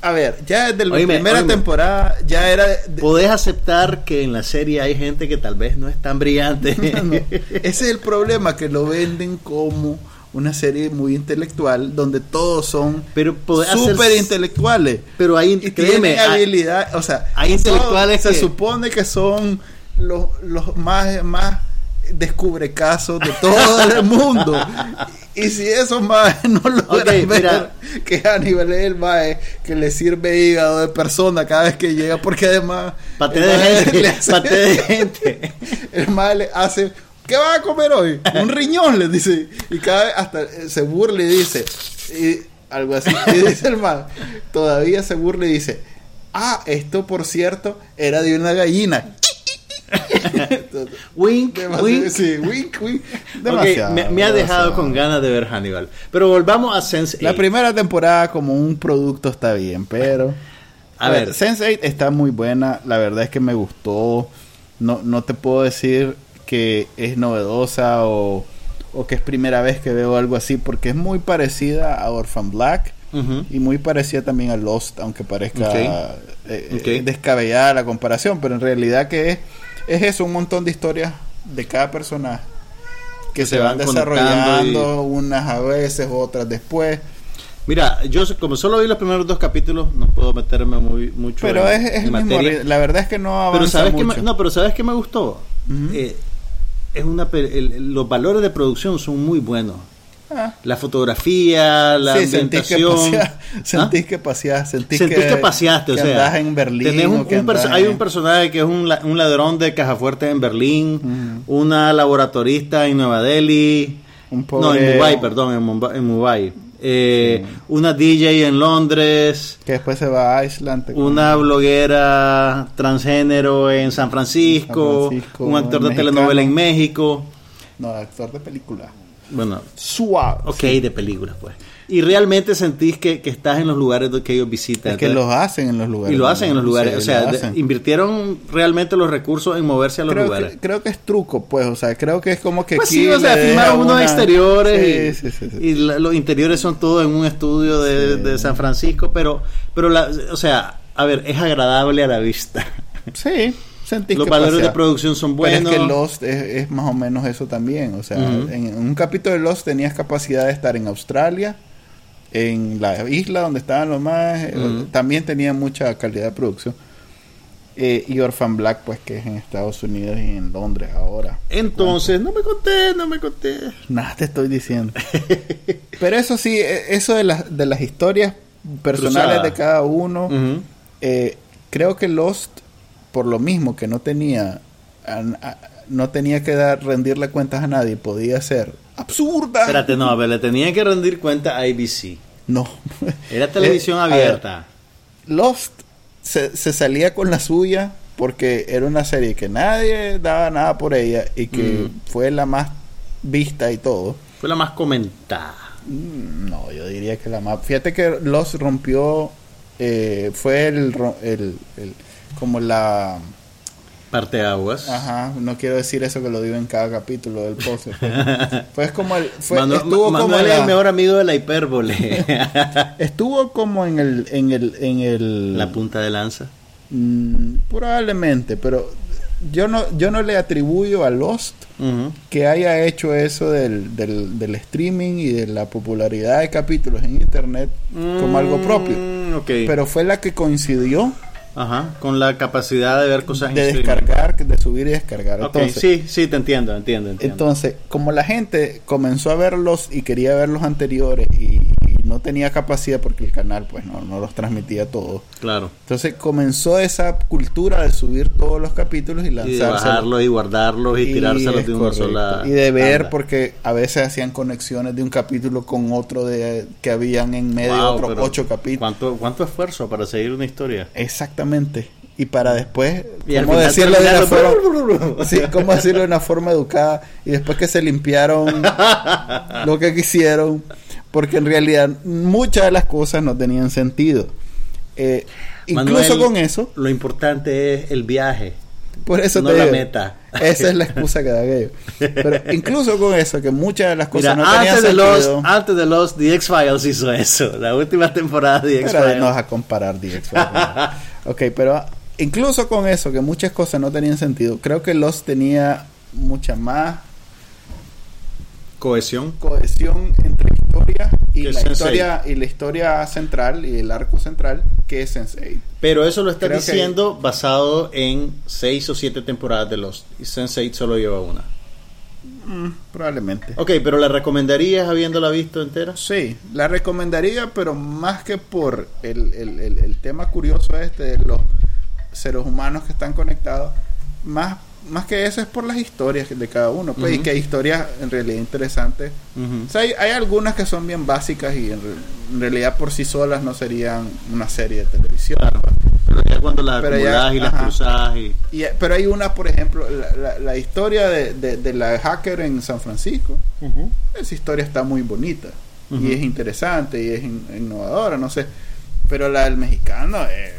Speaker 2: a ver ya desde la
Speaker 1: Oíme,
Speaker 2: primera
Speaker 1: oíme.
Speaker 2: temporada ya era de-
Speaker 1: Podés aceptar que en la serie hay gente que tal vez no es tan brillante.
Speaker 2: No, ese es el problema que lo venden como una serie muy intelectual donde todos son
Speaker 1: Pero
Speaker 2: súper intelectuales
Speaker 1: Pero hay,
Speaker 2: y
Speaker 1: créeme,
Speaker 2: tienen
Speaker 1: hay-
Speaker 2: habilidad o sea
Speaker 1: hay intelectuales
Speaker 2: se supone que son los, los más más descubre casos de todo el mundo y si esos más no logran
Speaker 1: Ok,
Speaker 2: ver
Speaker 1: mira.
Speaker 2: que Hannibal es el mae que le sirve hígado de persona cada vez que llega porque además
Speaker 1: Paté
Speaker 2: el
Speaker 1: de gente.
Speaker 2: le hace-
Speaker 1: Paté de gente.
Speaker 2: el mae le hace ¿qué vas a comer hoy? un riñón le dice y cada vez hasta eh, se burla y dice y algo así y dice el mae todavía se burla y dice ah esto por cierto era de una gallina
Speaker 1: Wink, wink.
Speaker 2: sí, wink, wink. Demasiado,
Speaker 1: me, me ha dejado con ganas de ver Hannibal. Pero volvamos a Sense8.
Speaker 2: La primera temporada como un producto está bien, pero...
Speaker 1: A ver.
Speaker 2: Sense8 está muy buena. La verdad es que me gustó. No, no te puedo decir que es novedosa o, o que es primera vez que veo algo así, porque es muy parecida a Orphan Black y muy parecida también a Lost, aunque parezca eh, eh, descabellada la comparación, pero en realidad que es, es eso, un montón de historias de cada personaje que se, van, desarrollando, unas a veces, otras después.
Speaker 1: Mira, yo como solo vi los primeros dos capítulos, no puedo meterme muy mucho
Speaker 2: Pero
Speaker 1: en,
Speaker 2: es, es
Speaker 1: en
Speaker 2: mismo
Speaker 1: materia.
Speaker 2: La verdad es que no avanza
Speaker 1: Pero sabes que me, no, pero sabes que me gustó. Eh, es una el- los valores de producción son muy buenos.
Speaker 2: Ah.
Speaker 1: La fotografía, la
Speaker 2: sí, sentís que
Speaker 1: ambientación.
Speaker 2: paseás,
Speaker 1: ¿Ah?
Speaker 2: sentís que paseás, sentís,
Speaker 1: Sentís que, paseaste, o
Speaker 2: que
Speaker 1: sea,
Speaker 2: andás en Berlín.
Speaker 1: tenés un-
Speaker 2: que
Speaker 1: un
Speaker 2: andás
Speaker 1: hay
Speaker 2: en-
Speaker 1: un personaje que es un, un ladrón de caja fuerte en Berlín, una laboratorista en Nueva Delhi,
Speaker 2: Un
Speaker 1: no,
Speaker 2: pobre-
Speaker 1: en Mumbai, perdón, en Mumbai, en Mumbai. Eh, una DJ en Londres,
Speaker 2: que después se va a Island.
Speaker 1: una bloguera transgénero en San Francisco,
Speaker 2: San Francisco,
Speaker 1: un actor de
Speaker 2: mexicano.
Speaker 1: telenovela en México,
Speaker 2: No, actor de película.
Speaker 1: Bueno,
Speaker 2: Suave.
Speaker 1: ok, de películas pues. Y realmente sentís que, que estás en los lugares que ellos visitan.
Speaker 2: Es que los hacen en los lugares.
Speaker 1: y lo hacen en los lugares.
Speaker 2: Sí,
Speaker 1: o sea, de- invirtieron realmente los recursos en moverse a los
Speaker 2: creo
Speaker 1: lugares.
Speaker 2: que, creo que es truco, pues. O sea, creo que es como que.
Speaker 1: Pues
Speaker 2: aquí
Speaker 1: sí, o sea, filmaron unos
Speaker 2: una-
Speaker 1: exteriores
Speaker 2: Sí,
Speaker 1: y,
Speaker 2: sí,
Speaker 1: y la- los interiores son todos en un estudio de, de San Francisco, pero, pero la, o sea, a ver, es agradable a la vista.
Speaker 2: Sí, sentís
Speaker 1: Los
Speaker 2: que
Speaker 1: valores
Speaker 2: pasea.
Speaker 1: de producción son
Speaker 2: Pero
Speaker 1: buenos.
Speaker 2: es que Lost es, es más o menos eso también. O sea, en un capítulo de Lost tenías capacidad de estar en Australia, en la isla donde estaban los más. eh. También tenía mucha calidad de producción. Eh, y Orphan Black, pues que es en Estados Unidos y en Londres ahora.
Speaker 1: Entonces, no me conté, no me conté.
Speaker 2: Nada te estoy diciendo. Pero eso sí, e- eso de, las de las historias personales de cada uno, eh, creo que Lost, por lo mismo que no tenía, a- a- no tenía que dar, rendirle cuentas a nadie, podía ser absurda.
Speaker 1: Espérate, no, a ver, le tenía que rendir cuenta a ABC.
Speaker 2: No.
Speaker 1: Era televisión
Speaker 2: Eh, ver,
Speaker 1: abierta.
Speaker 2: Lost se, se salía con la suya porque era una serie que nadie daba nada por ella y que
Speaker 1: Mm.
Speaker 2: fue la más vista y todo.
Speaker 1: Fue la más comentada.
Speaker 2: Mm, No, yo diría que la más... Fíjate que Lost rompió... eh, fue el, ro- el, el- como la...
Speaker 1: Parte de aguas.
Speaker 2: Ajá, no quiero decir eso que lo digo en cada capítulo del podcast. Fue, fue como el... Fue,
Speaker 1: Manu-
Speaker 2: estuvo como la-
Speaker 1: el mejor amigo de la hipérbole.
Speaker 2: Estuvo como en el... En el, en el
Speaker 1: la punta de lanza.
Speaker 2: Mm, probablemente, pero yo no, yo no le atribuyo a Lost que haya hecho eso del, del, del streaming y de la popularidad de capítulos en internet como algo propio.
Speaker 1: Mm.
Speaker 2: Pero fue la que coincidió
Speaker 1: Ajá, con la capacidad de ver cosas en
Speaker 2: de
Speaker 1: streaming.
Speaker 2: descargar, de subir y descargar.
Speaker 1: Ok,
Speaker 2: Entonces,
Speaker 1: sí, sí, te entiendo, entiendo, entiendo.
Speaker 2: entonces, como la gente comenzó a verlos y quería ver los anteriores y no tenía capacidad porque el canal pues no, no los transmitía todos.
Speaker 1: claro.
Speaker 2: Entonces comenzó esa cultura de subir todos los capítulos y
Speaker 1: Y de
Speaker 2: lanzárselos.
Speaker 1: bajarlos y guardarlos y, tirárselos de una
Speaker 2: correcto.
Speaker 1: sola.
Speaker 2: Y de ver, porque a veces hacían conexiones de un capítulo con otro de que habían en medio
Speaker 1: Wow,
Speaker 2: otros ocho capítulos.
Speaker 1: ¿cuánto, ¿Cuánto esfuerzo para seguir una historia?
Speaker 2: Exactamente. Y para después,
Speaker 1: Y
Speaker 2: ¿cómo decirlo de una forma? sí, ¿cómo decirlo de una forma educada? Y después que se limpiaron lo que quisieron, porque en realidad muchas de las cosas no tenían sentido. Eh, incluso
Speaker 1: Manuel,
Speaker 2: con eso,
Speaker 1: Lo importante es el viaje.
Speaker 2: Por eso
Speaker 1: No
Speaker 2: te
Speaker 1: la
Speaker 2: digo,
Speaker 1: meta.
Speaker 2: Esa es la excusa que da aquello. Pero incluso con eso, que muchas de las cosas
Speaker 1: Mira,
Speaker 2: no tenían
Speaker 1: antes, de
Speaker 2: sentido.
Speaker 1: los, antes de los The X-Files hizo eso. La última temporada de The
Speaker 2: Pero no vas a comparar DX. ok, pero incluso con eso, que muchas cosas no tenían sentido, creo que Lost tenía mucha más
Speaker 1: Cohesión.
Speaker 2: cohesión entre historia y la
Speaker 1: Sense8.
Speaker 2: historia y la historia central y el arco central que es Sense8.
Speaker 1: Pero eso lo está
Speaker 2: Creo que-
Speaker 1: diciendo basado en seis o siete temporadas de Lost. Y Sense8 solo lleva una.
Speaker 2: Mm, probablemente.
Speaker 1: Ok, pero ¿la recomendarías habiéndola visto entera?
Speaker 2: Sí, la recomendaría, pero más que por el, el- el- el tema curioso este de los seres humanos que están conectados, más, más que eso es por las historias de cada uno, pues, y que hay historias en realidad interesantes.
Speaker 1: Ujú.
Speaker 2: O sea, hay, hay algunas que son bien básicas y en, re- en realidad por sí solas no serían una serie de televisión.
Speaker 1: Claro. Pero ya cuando las
Speaker 2: Pero ya,
Speaker 1: y las cruzas y...
Speaker 2: Y, eh, pero hay una, por ejemplo, la, la- la historia de, de- de la hacker en San Francisco. Esa historia está muy bonita y es interesante y es in- innovadora, no sé. Pero la del mexicano es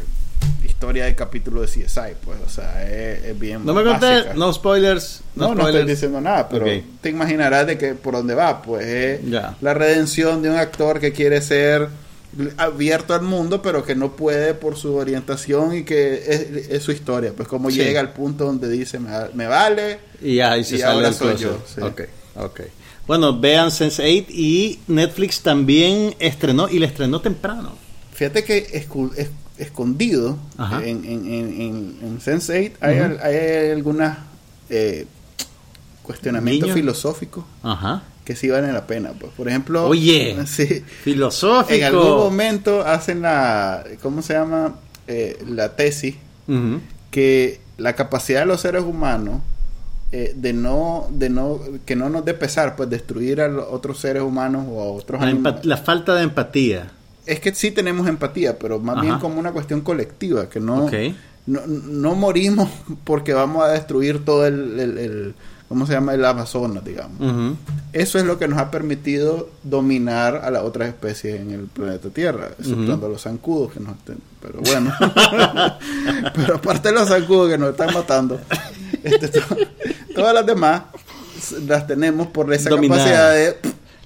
Speaker 2: historia de capítulo de CSI, pues, o sea, es, es bien.
Speaker 1: No me conté, no spoilers. No,
Speaker 2: No, no estoy diciendo nada, pero te imaginarás de que por dónde va, pues es
Speaker 1: Ya.
Speaker 2: la redención de un actor que quiere ser abierto al mundo, pero que no puede por su orientación y que es, es su historia, pues como
Speaker 1: Sí.
Speaker 2: llega al punto donde dice me, me vale
Speaker 1: Y ya, y se
Speaker 2: Y
Speaker 1: sale
Speaker 2: ahora soy yo, sí.
Speaker 1: Ok, ok. Bueno, vean Sense8 y Netflix también estrenó y la estrenó temprano.
Speaker 2: Fíjate que escu- es- escondido en, en, en, en, en Sense8 hay, hay algunas eh, cuestionamientos filosóficos
Speaker 1: Ajá.
Speaker 2: que sí valen la pena. Pues. Por ejemplo,
Speaker 1: Oye.
Speaker 2: sí,
Speaker 1: Filosófico.
Speaker 2: en algún momento hacen la, ¿cómo se llama? Eh, la tesis que la capacidad de los seres humanos eh, de no de no que no nos dé pesar pues destruir a los otros seres humanos o a otros
Speaker 1: La, la falta de empatía.
Speaker 2: Es que sí tenemos empatía, pero más bien como una cuestión colectiva, que no, no, no morimos porque vamos a destruir todo el, el, el- ¿cómo se llama? El Amazonas, digamos. Eso es lo que nos ha permitido dominar a las otras especies en el planeta Tierra, exceptuando a los zancudos que nos estén, pero bueno. pero aparte de los zancudos que nos están matando, este, to- todas las demás las tenemos por esa capacidad de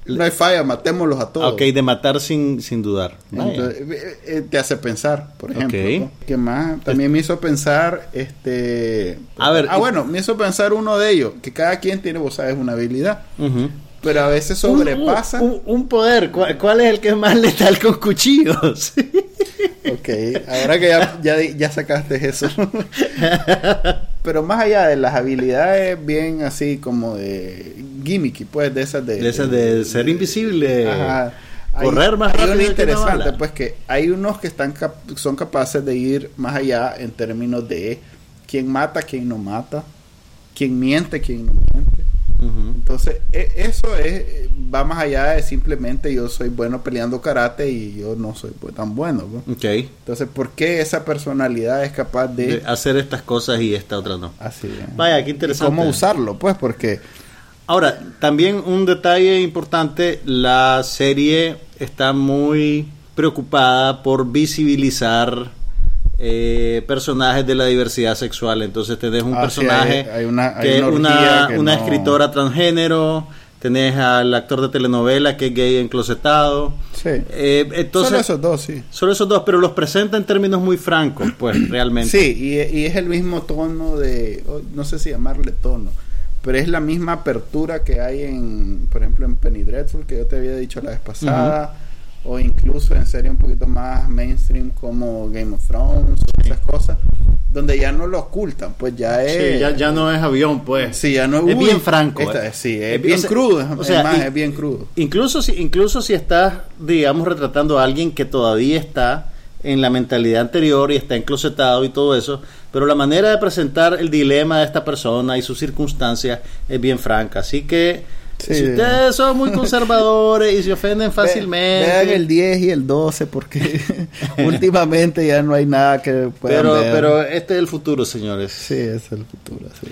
Speaker 2: no hay falla, matémoslos a todos.
Speaker 1: Ok, de matar sin, sin dudar.
Speaker 2: Entonces, eh, eh, te hace pensar, por ejemplo.
Speaker 1: Ok.
Speaker 2: ¿no? ¿Qué más? También me hizo pensar, este...
Speaker 1: A ver,
Speaker 2: Ah,
Speaker 1: y-
Speaker 2: bueno, me hizo pensar uno de ellos, que cada quien tiene, vos sabes, una habilidad, pero a veces sobrepasa.
Speaker 1: Un, un- un poder. ¿Cuál, cuál es el que es más letal con cuchillos?
Speaker 2: Ok, ahora que ya, ya, ya sacaste eso. Pero más allá de las habilidades bien así como de gimmicky, pues de esas de...
Speaker 1: De esas de ser invisible.
Speaker 2: Ajá.
Speaker 1: Correr
Speaker 2: Hay-
Speaker 1: más
Speaker 2: hay
Speaker 1: rápido que una
Speaker 2: interesante, pues que hay unos que están cap- son capaces de ir más allá en términos de quién mata, quién no mata, quién miente, quién no miente. Entonces, e- eso es va más allá de simplemente yo soy bueno peleando karate y yo no soy tan bueno. ¿no?
Speaker 1: Ok.
Speaker 2: Entonces, ¿por qué esa personalidad es capaz de...
Speaker 1: De hacer estas cosas y esta otra no.
Speaker 2: Así es.
Speaker 1: Vaya, qué
Speaker 2: ¿Y
Speaker 1: interesante.
Speaker 2: ¿Cómo usarlo? Pues porque...
Speaker 1: Ahora, también un detalle importante, la serie está muy preocupada por visibilizar eh, personajes de la diversidad sexual. Entonces tenés un
Speaker 2: Ah, sí,
Speaker 1: personaje
Speaker 2: hay- hay una- hay
Speaker 1: que es
Speaker 2: una
Speaker 1: una,
Speaker 2: orgía que
Speaker 1: una
Speaker 2: no-
Speaker 1: escritora transgénero, tenés al actor de telenovela que es gay enclosetado.
Speaker 2: Sí.
Speaker 1: Eh, entonces,
Speaker 2: Solo esos dos, sí.
Speaker 1: solo esos dos, pero los presenta en términos muy francos, pues realmente.
Speaker 2: Sí, y, y es el mismo tono de, no sé si llamarle tono, pero es la misma apertura que hay en, por ejemplo, en Penny Dreadful, que yo te había dicho la vez pasada, o incluso en serie un poquito más mainstream como Game of Thrones, o esas cosas, donde ya no lo ocultan, pues ya es...
Speaker 1: Sí, ya, ya no es avión, pues.
Speaker 2: Sí, ya no
Speaker 1: Es
Speaker 2: uy,
Speaker 1: bien franco,
Speaker 2: esta-
Speaker 1: eh.
Speaker 2: sí, es,
Speaker 1: Es-
Speaker 2: bien
Speaker 1: o sea,
Speaker 2: crudo,
Speaker 1: o sea,
Speaker 2: es más, es bien crudo.
Speaker 1: Incluso si, incluso si estás, digamos, retratando a alguien que todavía está en la mentalidad anterior y está enclosetado y todo eso, pero la manera de presentar el dilema de esta persona y sus circunstancias es bien franca. Así que
Speaker 2: Sí.
Speaker 1: si ustedes son muy conservadores y se ofenden fácilmente,
Speaker 2: Ve- Vean el 10 y el 12 porque últimamente ya no hay nada que puedan
Speaker 1: pero,
Speaker 2: ver.
Speaker 1: pero este es el futuro, señores.
Speaker 2: Sí, es el futuro. sí.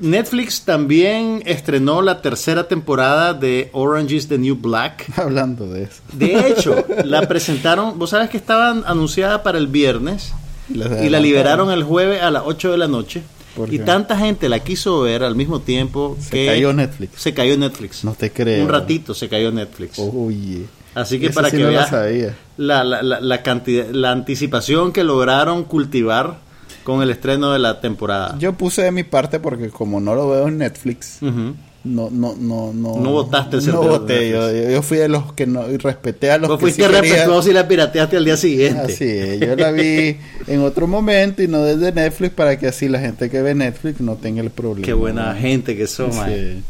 Speaker 1: Netflix también estrenó la tercera temporada de Orange is the New Black.
Speaker 2: Hablando de eso.
Speaker 1: De hecho, la presentaron, vos sabes que estaban anunciada para el viernes y la liberaron el jueves a las 8 de la noche.
Speaker 2: ¿Por
Speaker 1: Y tanta gente la quiso ver al mismo tiempo
Speaker 2: Se
Speaker 1: que
Speaker 2: cayó Netflix.
Speaker 1: se cayó Netflix.
Speaker 2: No te creo.
Speaker 1: Un ratito se cayó Netflix.
Speaker 2: Oye.
Speaker 1: Así que
Speaker 2: Eso
Speaker 1: para
Speaker 2: sí
Speaker 1: que
Speaker 2: no
Speaker 1: veas la, la, la, la cantidad, la anticipación que lograron cultivar con el estreno de la temporada.
Speaker 2: Yo puse de mi parte porque como no lo veo en Netflix,
Speaker 1: Ujú.
Speaker 2: No, no, no, no.
Speaker 1: No votaste
Speaker 2: No voté. Yo, yo fui de los que no y respeté a los
Speaker 1: Vos
Speaker 2: que
Speaker 1: fuiste
Speaker 2: sí
Speaker 1: respetuoso y la pirateaste al día siguiente.
Speaker 2: Así es, yo la vi en otro momento y no desde Netflix para que así la gente que ve Netflix no tenga el problema.
Speaker 1: Qué buena gente que son, mae.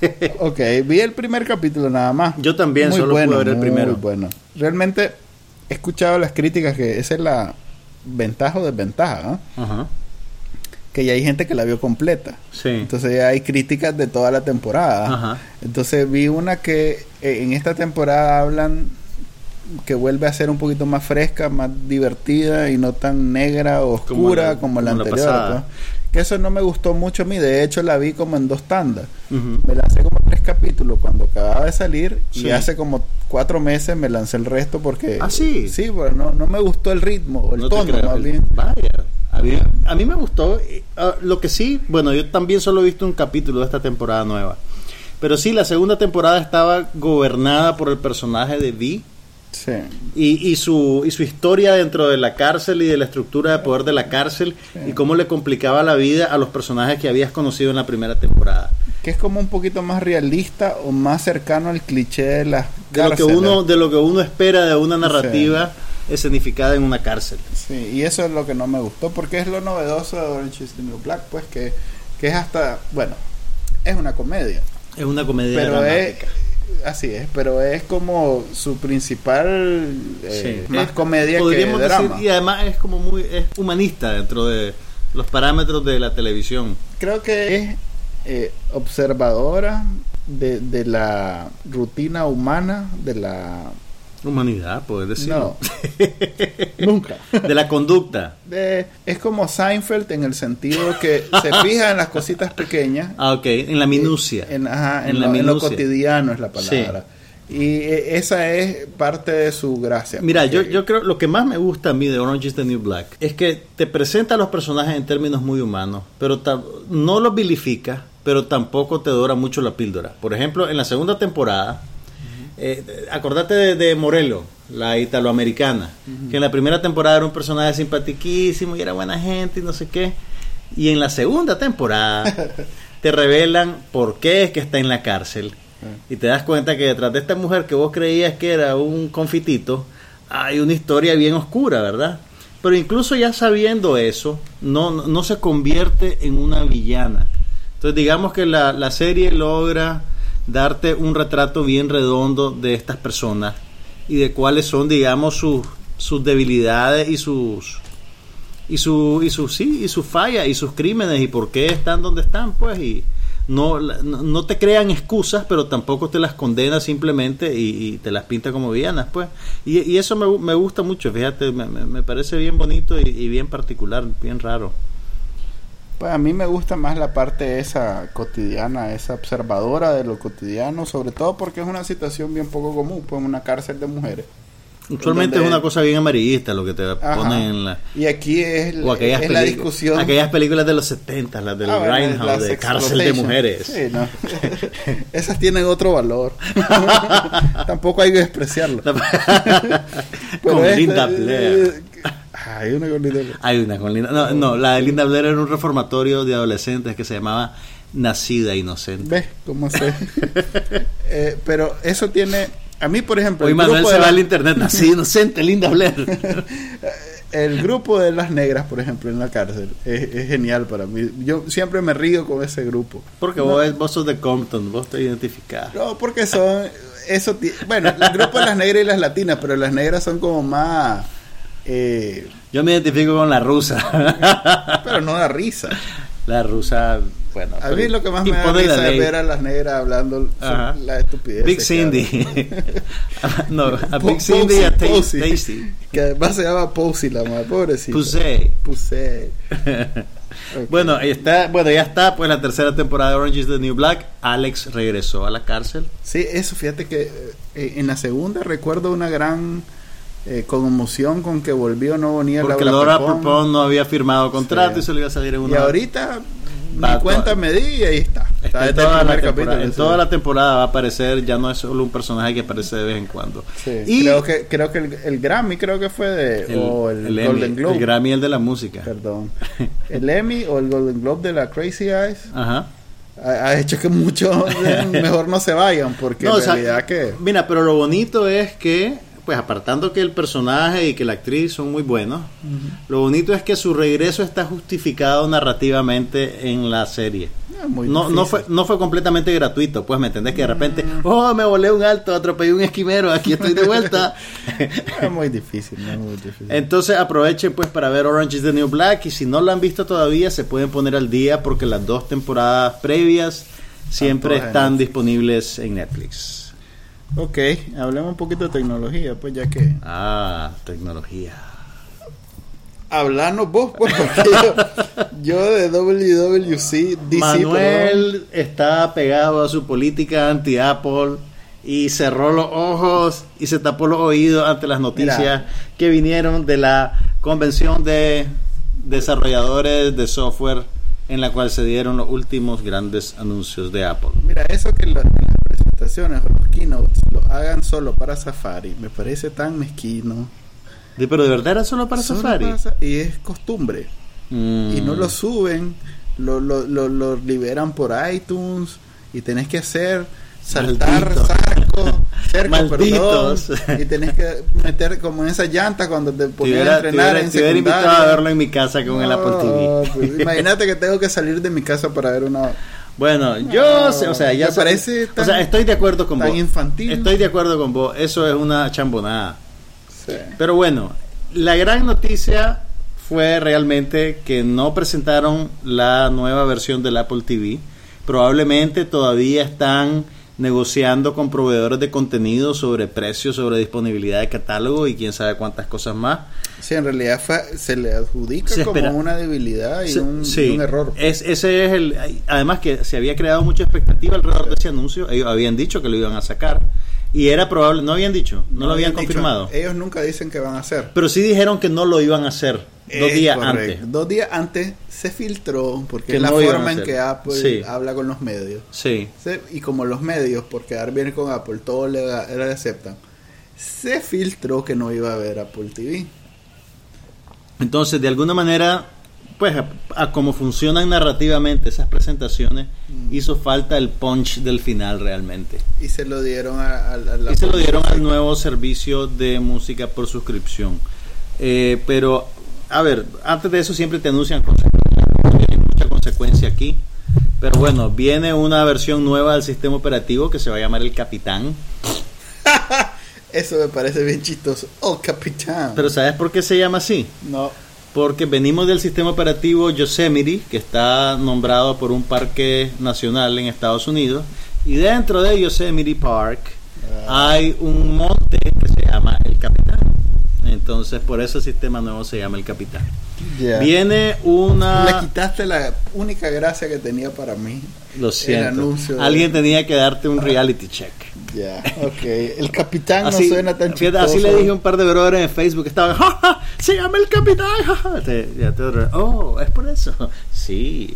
Speaker 2: Sí. ok, vi el primer capítulo nada más.
Speaker 1: Yo también solo pude ver el
Speaker 2: muy
Speaker 1: primero.
Speaker 2: bueno. Realmente he escuchado las críticas que esa es la ventaja o desventaja, ¿no?
Speaker 1: Ajá.
Speaker 2: Que ya hay gente que la vio completa.
Speaker 1: Sí.
Speaker 2: Entonces ya hay críticas de toda la temporada.
Speaker 1: Ajá.
Speaker 2: Entonces vi una que eh, en esta temporada hablan que vuelve a ser un poquito más fresca, más divertida y no tan negra o
Speaker 1: Como
Speaker 2: oscura
Speaker 1: la-
Speaker 2: como la,
Speaker 1: como
Speaker 2: anterior. pues. Que eso no me gustó mucho a mí. De hecho, la vi como en dos tandas. Me lancé como tres capítulos cuando acababa de salir
Speaker 1: Sí.
Speaker 2: y hace como cuatro meses me lancé el resto porque...
Speaker 1: ¿Ah, sí?
Speaker 2: Sí, bueno, no, no me gustó el ritmo o el
Speaker 1: No
Speaker 2: tono más bien.
Speaker 1: Vaya. A mí, a mí me gustó. eh, ah, lo que sí, bueno, yo también solo he visto un capítulo de esta temporada nueva. Pero sí, la segunda temporada estaba gobernada por el personaje de Vi
Speaker 2: Sí.
Speaker 1: y, y, su, y su historia dentro de la cárcel y de la estructura de poder de la cárcel y cómo le complicaba la vida a los personajes que habías conocido en la primera temporada.
Speaker 2: Que es como un poquito más realista o más cercano al cliché de las
Speaker 1: De lo, que uno, de lo que uno espera de una narrativa escenificada en una cárcel.
Speaker 2: Sí, y eso es lo que no me gustó porque es lo novedoso de Orange is the New Black, pues que, que es hasta, bueno, es una comedia,
Speaker 1: Es una comedia
Speaker 2: pero es,
Speaker 1: dramática.
Speaker 2: así es, pero es como su principal, eh,
Speaker 1: Sí.
Speaker 2: más
Speaker 1: Es-
Speaker 2: comedia que
Speaker 1: podríamos decir,
Speaker 2: drama.
Speaker 1: y además es como muy es humanista dentro de los parámetros de la televisión.
Speaker 2: Creo que es eh, observadora de, de la rutina humana, de la...
Speaker 1: Humanidad, puedes decirlo.
Speaker 2: No, nunca.
Speaker 1: De la conducta.
Speaker 2: De- es como Seinfeld en el sentido que se fija en las cositas pequeñas
Speaker 1: Ah, ok, en la minucia.
Speaker 2: En, ajá, en
Speaker 1: En la
Speaker 2: lo, en lo
Speaker 1: minucia.
Speaker 2: cotidiano es la palabra. Y eh, esa es parte de su gracia.
Speaker 1: Mira, yo, yo creo lo que más me gusta a mí de Orange is the New Black es que te presenta a los personajes en términos muy humanos, pero no los vilifica, pero tampoco te dora mucho la píldora. Por ejemplo, en la segunda temporada, eh, acordate de, de Morello, la italoamericana, que en la primera temporada era un personaje simpatiquísimo y era buena gente y no sé qué. Y en la segunda temporada te revelan por qué es que está en la cárcel. Y te das cuenta que detrás de esta mujer que vos creías que era un confitito, hay una historia bien oscura, ¿verdad? Pero incluso ya sabiendo eso, no, no- no se convierte en una villana. Entonces digamos que la, la serie logra darte un retrato bien redondo de estas personas y de cuáles son, digamos, sus, sus debilidades y sus y su y sus sí y sus fallas y sus crímenes y por qué están donde están pues y no, no, te crean excusas pero tampoco te las condena simplemente y, te las pinta como villanas pues. Y, eso me, me gusta mucho fíjate me, me- parece bien bonito y bien particular bien raro
Speaker 2: Pues a mí me gusta más la parte esa cotidiana, esa observadora de lo cotidiano, sobre todo porque es una situación bien poco común, pues una cárcel de mujeres.
Speaker 1: usualmente es una cosa bien amarillista lo que te
Speaker 2: Ajá.
Speaker 1: ponen en la
Speaker 2: Y aquí es,
Speaker 1: o aquellas,
Speaker 2: es la discusión.
Speaker 1: aquellas películas de los 70 las del
Speaker 2: Ah,
Speaker 1: Grindhouse
Speaker 2: las
Speaker 1: de cárcel de mujeres
Speaker 2: Sí, no. Esas tienen otro valor. Tampoco hay que despreciarlo.
Speaker 1: con Linda Blair
Speaker 2: Hay una con Linda Blair.
Speaker 1: Hay una con Linda. No, no, la de Linda Blair era un reformatorio de adolescentes que se llamaba Nacida Inocente.
Speaker 2: ¿Ves cómo se.? Eh, pero eso tiene. A mí, por ejemplo.
Speaker 1: Hoy
Speaker 2: el
Speaker 1: Manuel
Speaker 2: grupo
Speaker 1: se va
Speaker 2: la-
Speaker 1: al internet. Nacida Inocente, Linda Blair.
Speaker 2: El grupo de las negras, por ejemplo, en la cárcel, es, es genial para mí. Yo siempre me río con ese grupo.
Speaker 1: Porque vos, vos sos de Compton, vos te identificás.
Speaker 2: No, porque son. Eso bueno, el grupo de las negras y las latinas, pero las negras son como más. Eh,
Speaker 1: Yo me identifico con la rusa.
Speaker 2: pero no da risa.
Speaker 1: la rusa, bueno.
Speaker 2: A mí lo que más me da risa es ver a las negras hablando la estupidez.
Speaker 1: Big Cindy.
Speaker 2: hablan.
Speaker 1: no, a Big Cindy y a Tasty.
Speaker 2: Que además se llama Posey, la madre, pobrecita.
Speaker 1: Pusey.
Speaker 2: Pusey. Ok.
Speaker 1: Bueno, está, bueno, ya está, pues la tercera temporada de Orange is the New Black. Alex regresó a la cárcel.
Speaker 2: Sí, eso, fíjate que eh, en la segunda recuerdo una gran eh, conmoción con que volvió no venía
Speaker 1: Porque
Speaker 2: Laura
Speaker 1: Laura.
Speaker 2: Prepon
Speaker 1: no había firmado contrato
Speaker 2: Sí.
Speaker 1: y se le iba a salir en
Speaker 2: Y
Speaker 1: una.
Speaker 2: ahorita
Speaker 1: Va
Speaker 2: mi cuenta me di y ahí está.
Speaker 1: Está en, toda la
Speaker 2: capítulo,
Speaker 1: en toda la temporada va a aparecer, ya no es solo un personaje que aparece de vez en cuando.
Speaker 2: Sí,
Speaker 1: Y
Speaker 2: creo que creo que el, el Grammy creo que fue de
Speaker 1: el,
Speaker 2: o el,
Speaker 1: el Emmy,
Speaker 2: Golden Globe.
Speaker 1: el Grammy y el de la música.
Speaker 2: Perdón. El Emmy o el Golden Globe de la Crazy Eyes
Speaker 1: Ajá.
Speaker 2: ha, ha hecho que muchos mejor no se vayan porque
Speaker 1: No, o
Speaker 2: en
Speaker 1: sea,
Speaker 2: realidad que
Speaker 1: Mira, pero lo bonito es que, pues apartando que el personaje y que la actriz son muy buenos, lo bonito es que su regreso está justificado narrativamente en la serie.
Speaker 2: muy
Speaker 1: no, no, fue, no fue completamente gratuito, pues me entendés que de repente, oh, me volé un alto, atropellé un esquimero, aquí estoy de vuelta.
Speaker 2: es muy difícil, no es muy difícil.
Speaker 1: Entonces aprovechen pues para ver Orange is the New Black y si no lo han visto todavía se pueden poner al día porque las dos temporadas previas siempre están disponibles en Netflix.
Speaker 2: Ok, hablemos un poquito de tecnología, pues ya que
Speaker 1: Ah, tecnología.
Speaker 2: hablanos vos, pues, porque yo, yo de WWC DC
Speaker 1: Manuel está pegado a su política anti-Apple y cerró los ojos y se tapó los oídos ante las noticias
Speaker 2: Mira.
Speaker 1: que vinieron de la convención de desarrolladores de software en la cual se dieron los últimos grandes anuncios de Apple.
Speaker 2: Mira, eso que las presentaciones o los keynotes lo hagan solo para Safari, me parece tan mezquino.
Speaker 1: Sí, Pero de verdad era solo para
Speaker 2: Solo
Speaker 1: Safari.
Speaker 2: para y es costumbre.
Speaker 1: Mm.
Speaker 2: Y no lo suben, lo, lo, lo, lo liberan por iTunes y tenés que hacer saltar
Speaker 1: Maldito.
Speaker 2: sarco, cerco, perdón, y tenés que meter como en esa llanta cuando te ponían a
Speaker 1: hubiera, te
Speaker 2: entrenar
Speaker 1: hubiera-
Speaker 2: en
Speaker 1: invitado a verlo en mi casa con el Apple TV.
Speaker 2: No, pues, imagínate que tengo que salir de mi casa para ver una
Speaker 1: Bueno, yo,
Speaker 2: No,
Speaker 1: sé, o sea, ya
Speaker 2: parece
Speaker 1: o sea, estoy de acuerdo con
Speaker 2: tan
Speaker 1: vos.
Speaker 2: infantil.
Speaker 1: Estoy de acuerdo con vos. Eso es una chambonada.
Speaker 2: Sí.
Speaker 1: Pero bueno, la gran noticia fue realmente que no presentaron la nueva versión del Apple TV. Probablemente todavía están negociando con proveedores de contenido sobre precios, sobre disponibilidad de catálogo y quién sabe cuántas cosas más.
Speaker 2: Sí, en realidad fue- se le adjudica
Speaker 1: Se
Speaker 2: como una debilidad y, un error.
Speaker 1: Es, ese es el. Además, que se había creado mucha expectativa alrededor de ese anuncio. Ellos habían dicho que lo iban a sacar. Y era probable. No habían dicho, no, lo habían confirmado.
Speaker 2: ellos nunca dicen que van a hacer.
Speaker 1: Pero sí dijeron que no lo iban a hacer dos días
Speaker 2: correcto.
Speaker 1: antes.
Speaker 2: Dos días antes se filtró, porque
Speaker 1: Que
Speaker 2: es la
Speaker 1: no
Speaker 2: forma en que Apple
Speaker 1: Sí.
Speaker 2: habla con los medios.
Speaker 1: Sí.
Speaker 2: Se- y como los medios, por quedar bien con Apple, todo le, le aceptan, se filtró que no iba a haber Apple TV.
Speaker 1: Entonces, de alguna manera, pues a, a cómo funcionan narrativamente esas presentaciones, hizo falta el punch del final realmente.
Speaker 2: Y se lo dieron a, a- a la
Speaker 1: Y se lo dieron al nuevo servicio de música por suscripción. Eh, pero, a ver, antes de eso siempre te anuncian consecuencias. Hay mucha consecuencia aquí. Pero bueno, viene una versión nueva del sistema operativo que se va a llamar el Capitán.
Speaker 2: Eso me parece bien chistoso. Oh, capitán.
Speaker 1: Pero ¿sabes por qué se llama así?
Speaker 2: no.
Speaker 1: Porque venimos del sistema operativo Yosemite, que está nombrado por un parque nacional en Estados Unidos, y dentro de Yosemite Park
Speaker 2: Ah.
Speaker 1: hay un monte que se llama el Capitán. Entonces, por eso el sistema nuevo se llama el Capitán. Viene
Speaker 2: Le
Speaker 1: una...
Speaker 2: quitaste la única gracia que tenía para mí.
Speaker 1: Lo siento.
Speaker 2: anuncio de-
Speaker 1: Alguien tenía que darte un reality check.
Speaker 2: Ya, ok. El capitán
Speaker 1: Así,
Speaker 2: no suena tan chistoso.
Speaker 1: así le dije a un par de brothers en Facebook estaban, ¡Ja, ja! se llama el capitán. ja, ja". Te- ya te- oh, es por eso. Sí,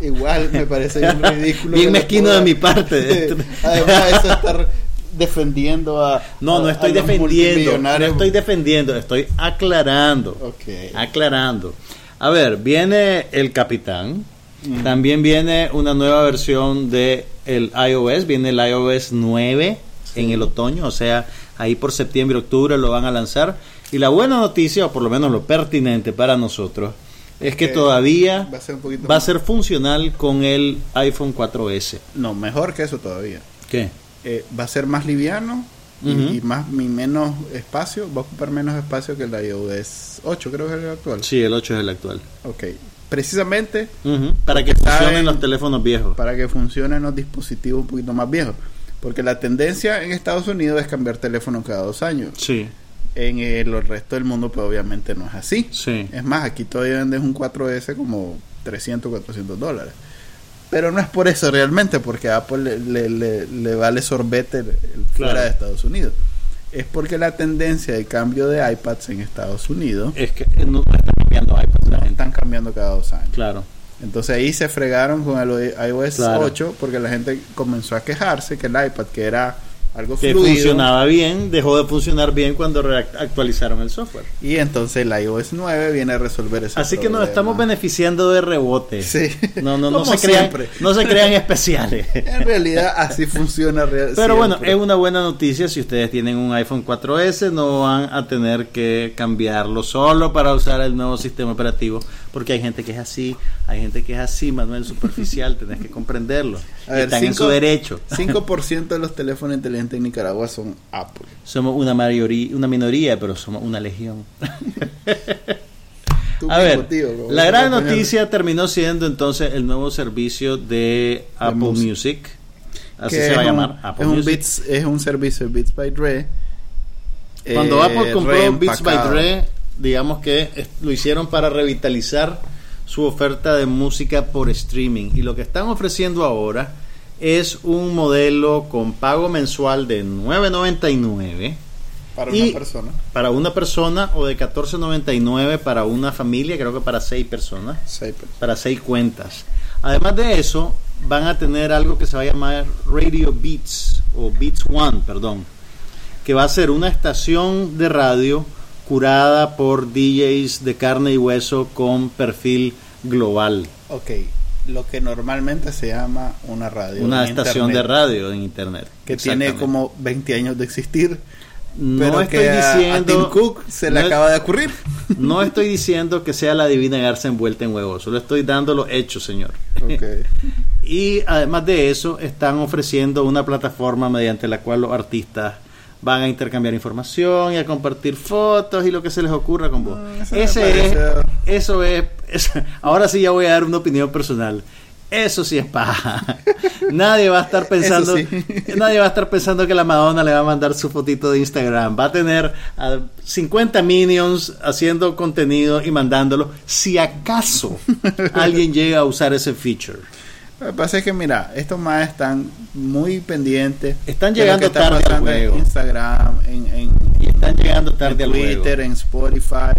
Speaker 2: Igual me parece bien ridículo.
Speaker 1: Bien mezquino de mi parte.
Speaker 2: Además, eso estar defendiendo a.
Speaker 1: No, no
Speaker 2: a-
Speaker 1: estoy
Speaker 2: a los
Speaker 1: defendiendo. No estoy defendiendo, estoy aclarando.
Speaker 2: Ok.
Speaker 1: Aclarando. A ver, viene el Capitán.
Speaker 2: Mm.
Speaker 1: También viene una nueva versión de el iOS. Viene el iOS 9 en el otoño. O sea, ahí por septiembre, octubre lo van a lanzar. Y la buena noticia, o por lo menos lo pertinente para nosotros, es que
Speaker 2: Que
Speaker 1: todavía
Speaker 2: va a ser un poquito
Speaker 1: va a
Speaker 2: más-
Speaker 1: ser funcional con el iPhone 4S.
Speaker 2: No, mejor que eso todavía.
Speaker 1: ¿Qué?
Speaker 2: Eh, va a ser más liviano y más y menos espacio. Va a ocupar menos espacio que el iOS 8, creo que es el actual.
Speaker 1: Sí, el 8 es el actual.
Speaker 2: Ok. Precisamente
Speaker 1: Para que funcionen
Speaker 2: saben-
Speaker 1: los teléfonos viejos.
Speaker 2: para que funcionen los dispositivos un poquito más viejos. Porque la tendencia en Estados Unidos es cambiar teléfono cada dos años.
Speaker 1: Sí,
Speaker 2: En el resto del mundo, pues obviamente no es así.
Speaker 1: sí.
Speaker 2: Es más, aquí todavía vendes un 4S como 300, 400 dólares. Pero no es por eso realmente, porque a Apple le, le- le- le vale sorbete el- el fuera de Estados Unidos. Es porque la tendencia de cambio de iPads en Estados Unidos
Speaker 1: Es que no está cambiando
Speaker 2: no están cambiando cada dos años.
Speaker 1: Claro.
Speaker 2: Entonces ahí se fregaron con el iOS
Speaker 1: Claro.
Speaker 2: 8 porque la gente comenzó a quejarse que el iPad, que era algo
Speaker 1: Que
Speaker 2: fluido,
Speaker 1: funcionaba bien, dejó de funcionar bien cuando actualizaron el software.
Speaker 2: y entonces el iOS 9 viene a resolver ese
Speaker 1: Así que nos
Speaker 2: problema.
Speaker 1: estamos beneficiando de rebote.
Speaker 2: Sí.
Speaker 1: No, no, no se crean, no se crean especiales.
Speaker 2: En realidad así funciona real-
Speaker 1: Pero bueno,
Speaker 2: siempre.
Speaker 1: es una buena noticia si ustedes tienen un iPhone 4S, no van a tener que cambiarlo solo para usar el nuevo sistema operativo, porque hay gente que es así, hay gente que es así, Manuel, superficial, tenés que comprenderlo.
Speaker 2: A ver,
Speaker 1: Están en su derecho.
Speaker 2: 5% de los teléfonos inteligentes en Nicaragua son Apple.
Speaker 1: Somos una mayoría, una minoría, pero somos una legión.
Speaker 2: Tú
Speaker 1: A ver,
Speaker 2: tío,
Speaker 1: la gran noticia terminó siendo entonces el nuevo servicio de Apple. Music. Así se va a
Speaker 2: un-
Speaker 1: llamar Apple
Speaker 2: es un,
Speaker 1: Music.
Speaker 2: Beats, es un servicio de Beats by Dre.
Speaker 1: Cuando
Speaker 2: eh,
Speaker 1: Apple compró Beats by. Dre, digamos que lo hicieron para revitalizar su oferta de música por streaming. Y lo que están ofreciendo ahora es un modelo con pago mensual de 9.99
Speaker 2: Para
Speaker 1: y-
Speaker 2: una persona.
Speaker 1: para una persona o de 14.99 para una familia, creo que para seis personas.
Speaker 2: Sí, pues.
Speaker 1: para seis cuentas. Además de eso, van a tener algo que se va a llamar Radio Beats, o Beats One, perdón, que va a ser una estación de radio curada por DJs de carne y hueso con perfil global.
Speaker 2: Ok, lo que normalmente se llama una radio.
Speaker 1: Una estación de radio en Internet.
Speaker 2: Que tiene como 20 años de existir.
Speaker 1: No
Speaker 2: pero
Speaker 1: estoy
Speaker 2: que a- a
Speaker 1: diciendo...
Speaker 2: Tim Cook se le acaba de ocurrir.
Speaker 1: No estoy diciendo que sea la divina garza envuelta en huevos, solo estoy dando los hechos, señor.
Speaker 2: Ok.
Speaker 1: Y además de eso, están ofreciendo una plataforma mediante la cual los artistas van a intercambiar información y a compartir fotos y lo que se les ocurra con vos.
Speaker 2: Mm, eso
Speaker 1: Ese es, eso es, es- ahora sí ya voy a dar una opinión personal. Eso sí es paja. Nadie va a estar pensando,
Speaker 2: sí.
Speaker 1: nadie va a estar pensando que la Madonna le va a mandar su fotito de Instagram. Va a tener a 50 minions haciendo contenido y mandándolo. Si acaso alguien llega a usar ese feature.
Speaker 2: Lo que pasa es que, mira, estos más están muy pendientes.
Speaker 1: Están llegando
Speaker 2: está
Speaker 1: tarde al
Speaker 2: pasando en
Speaker 1: juego.
Speaker 2: Instagram, en, en,
Speaker 1: Y están llegando tarde
Speaker 2: en
Speaker 1: al
Speaker 2: Twitter,
Speaker 1: juego.
Speaker 2: en Spotify.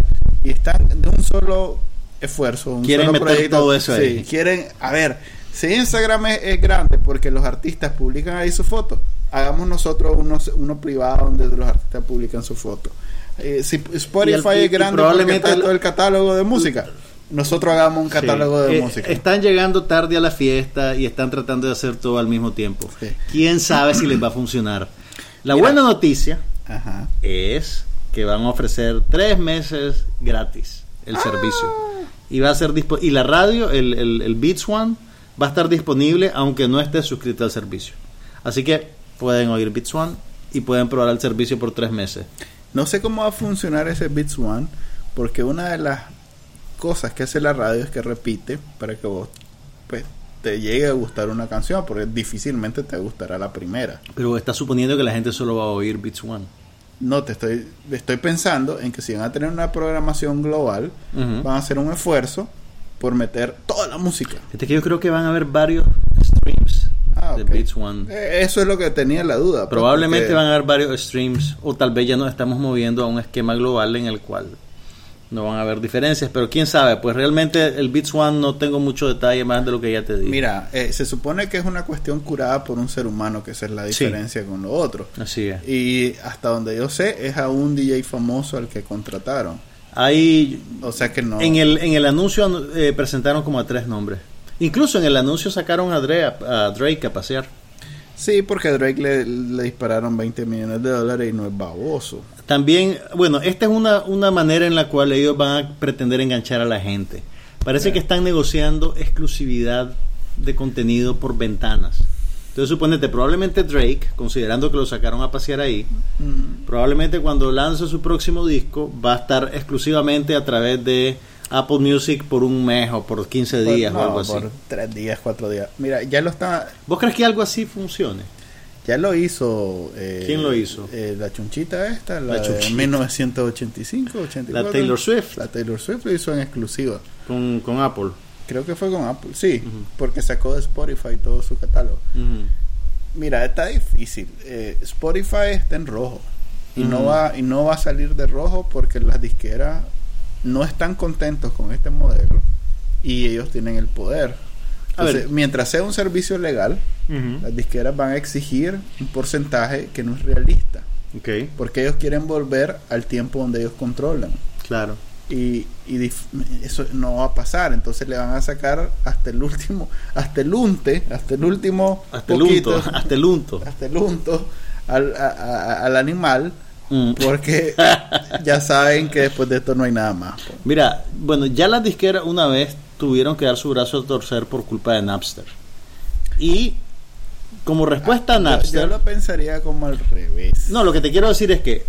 Speaker 2: Y están de un solo esfuerzo. Un
Speaker 1: Quieren
Speaker 2: solo
Speaker 1: meter
Speaker 2: proyecto.
Speaker 1: todo eso
Speaker 2: Sí,
Speaker 1: ahí.
Speaker 2: quieren, a ver, si Instagram es, es grande porque los artistas publican ahí sus fotos, hagamos nosotros uno, uno privado donde los artistas publican sus fotos. Eh, si Spotify es grande
Speaker 1: probablemente
Speaker 2: porque está
Speaker 1: el-
Speaker 2: todo el catálogo de música. Nosotros hagamos un catálogo de
Speaker 1: Eh,
Speaker 2: música.
Speaker 1: Están llegando tarde a la fiesta y están tratando de hacer todo al mismo tiempo.
Speaker 2: Sí.
Speaker 1: ¿Quién sabe si les va a funcionar? La
Speaker 2: Mira.
Speaker 1: buena noticia
Speaker 2: Ajá.
Speaker 1: es que van a ofrecer tres meses gratis el servicio. Y va a ser y la radio, el, el, el Beats One, va a estar disponible aunque no esté suscrito al servicio. Así que pueden oír Beats One y pueden probar el servicio por tres meses.
Speaker 2: No sé cómo va a funcionar ese Beats One, porque una de las cosas que hace la radio es que repite para que vos pues, te llegue a gustar una canción, porque difícilmente te gustará la primera.
Speaker 1: Pero está suponiendo que la gente solo va a oír Beats One.
Speaker 2: No, te estoy, estoy pensando en que si van a tener una programación global, van a hacer un esfuerzo por meter toda la música.
Speaker 1: Fíjate que yo creo que van a haber varios streams
Speaker 2: Ah,
Speaker 1: de. Beats One.
Speaker 2: Eh, Eso es lo que tenía la duda. pues,
Speaker 1: Probablemente
Speaker 2: porque-
Speaker 1: van a haber varios streams o tal vez ya nos estamos moviendo a un esquema global en el cual no van a haber diferencias, pero quién sabe, pues realmente el Beats One no tengo mucho detalle más de lo que ya te dije.
Speaker 2: Mira, eh, se supone que es una cuestión curada por un ser humano, que esa es la
Speaker 1: Sí.
Speaker 2: diferencia con lo otro.
Speaker 1: Así es.
Speaker 2: Y hasta donde yo sé, es a un DJ famoso al que contrataron.
Speaker 1: Ahí
Speaker 2: O sea que no.
Speaker 1: en el en el anuncio eh, presentaron como a tres nombres. Incluso en el anuncio sacaron a, Dre- a Drake a pasear.
Speaker 2: Sí, porque a Drake le, le dispararon 20 millones de dólares y no es baboso.
Speaker 1: También, bueno, esta es una, una manera en la cual ellos van a pretender enganchar a la gente. Parece que están negociando exclusividad de contenido por ventanas. Entonces, suponete, probablemente Drake, considerando que lo sacaron a pasear ahí, probablemente cuando lance su próximo disco va a estar exclusivamente a través de Apple Music por un mes o por 15
Speaker 2: Por-
Speaker 1: días
Speaker 2: no,
Speaker 1: o algo así.
Speaker 2: Por tres días, cuatro días. Mira, ya lo está,
Speaker 1: ¿Vos crees que algo así funcione?
Speaker 2: Ya lo hizo. eh,
Speaker 1: ¿Quién lo hizo?
Speaker 2: eh, la chunchita esta, la,
Speaker 1: La
Speaker 2: de
Speaker 1: chunchita.
Speaker 2: 1985, 84.
Speaker 1: La Taylor Swift.
Speaker 2: La Taylor Swift lo hizo en exclusiva.
Speaker 1: Con, con Apple.
Speaker 2: Creo que fue con Apple, sí, porque sacó de Spotify todo su catálogo. Mira, está difícil. Eh, Spotify está en rojo y no va y no va a salir de rojo porque las disqueras no están contentos con este modelo y ellos tienen el poder.
Speaker 1: A
Speaker 2: Entonces,
Speaker 1: ver.
Speaker 2: mientras sea un servicio legal, las disqueras van a exigir un porcentaje que no es realista, porque ellos quieren volver al tiempo donde ellos controlan.
Speaker 1: claro.
Speaker 2: Y, y eso no va a pasar, entonces le van a sacar hasta el último, hasta el unte, hasta el último
Speaker 1: Hasta el unto, hasta el unto.
Speaker 2: hasta el unto al, a- a- al animal,
Speaker 1: Mm.
Speaker 2: porque ya saben que después de esto no hay nada más.
Speaker 1: Mira, bueno, ya las disqueras una vez tuvieron que dar su brazo a torcer por culpa de Napster. Y como respuesta a
Speaker 2: Yo,
Speaker 1: Napster,
Speaker 2: yo lo pensaría como al revés.
Speaker 1: no, lo que te quiero decir es que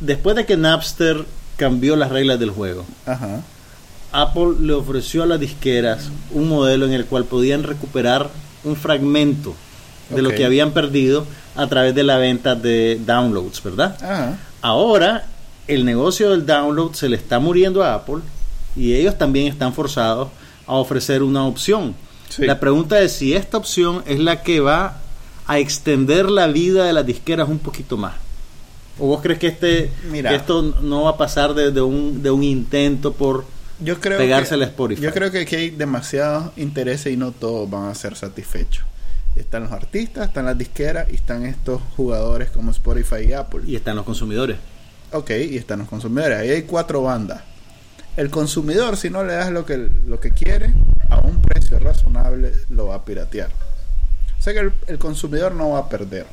Speaker 1: después de que Napster cambió las reglas del juego,
Speaker 2: Ajá.
Speaker 1: Apple le ofreció a las disqueras un modelo en el cual podían recuperar un fragmento de lo que habían perdido a través de la venta de downloads, ¿verdad?
Speaker 2: Ajá.
Speaker 1: Ahora el negocio del download se le está muriendo a Apple y ellos también están forzados a ofrecer una opción.
Speaker 2: Sí.
Speaker 1: La pregunta es si esta opción es la que va a extender la vida de las disqueras un poquito más. ¿O vos crees que, este,
Speaker 2: Mira.
Speaker 1: que esto no va a pasar de, de un, de un intento por...
Speaker 2: Yo creo
Speaker 1: Pegársela
Speaker 2: que,
Speaker 1: a Spotify.
Speaker 2: Yo creo que aquí hay demasiados intereses y no todos van a ser satisfechos. Están los artistas, están las disqueras y están estos jugadores como Spotify y Apple.
Speaker 1: Y están los consumidores.
Speaker 2: Ok, y están los consumidores. Ahí hay cuatro bandas. El consumidor, si no le das lo que, lo que quiere, a un precio razonable, lo va a piratear. O sea que el, el consumidor no va a perder.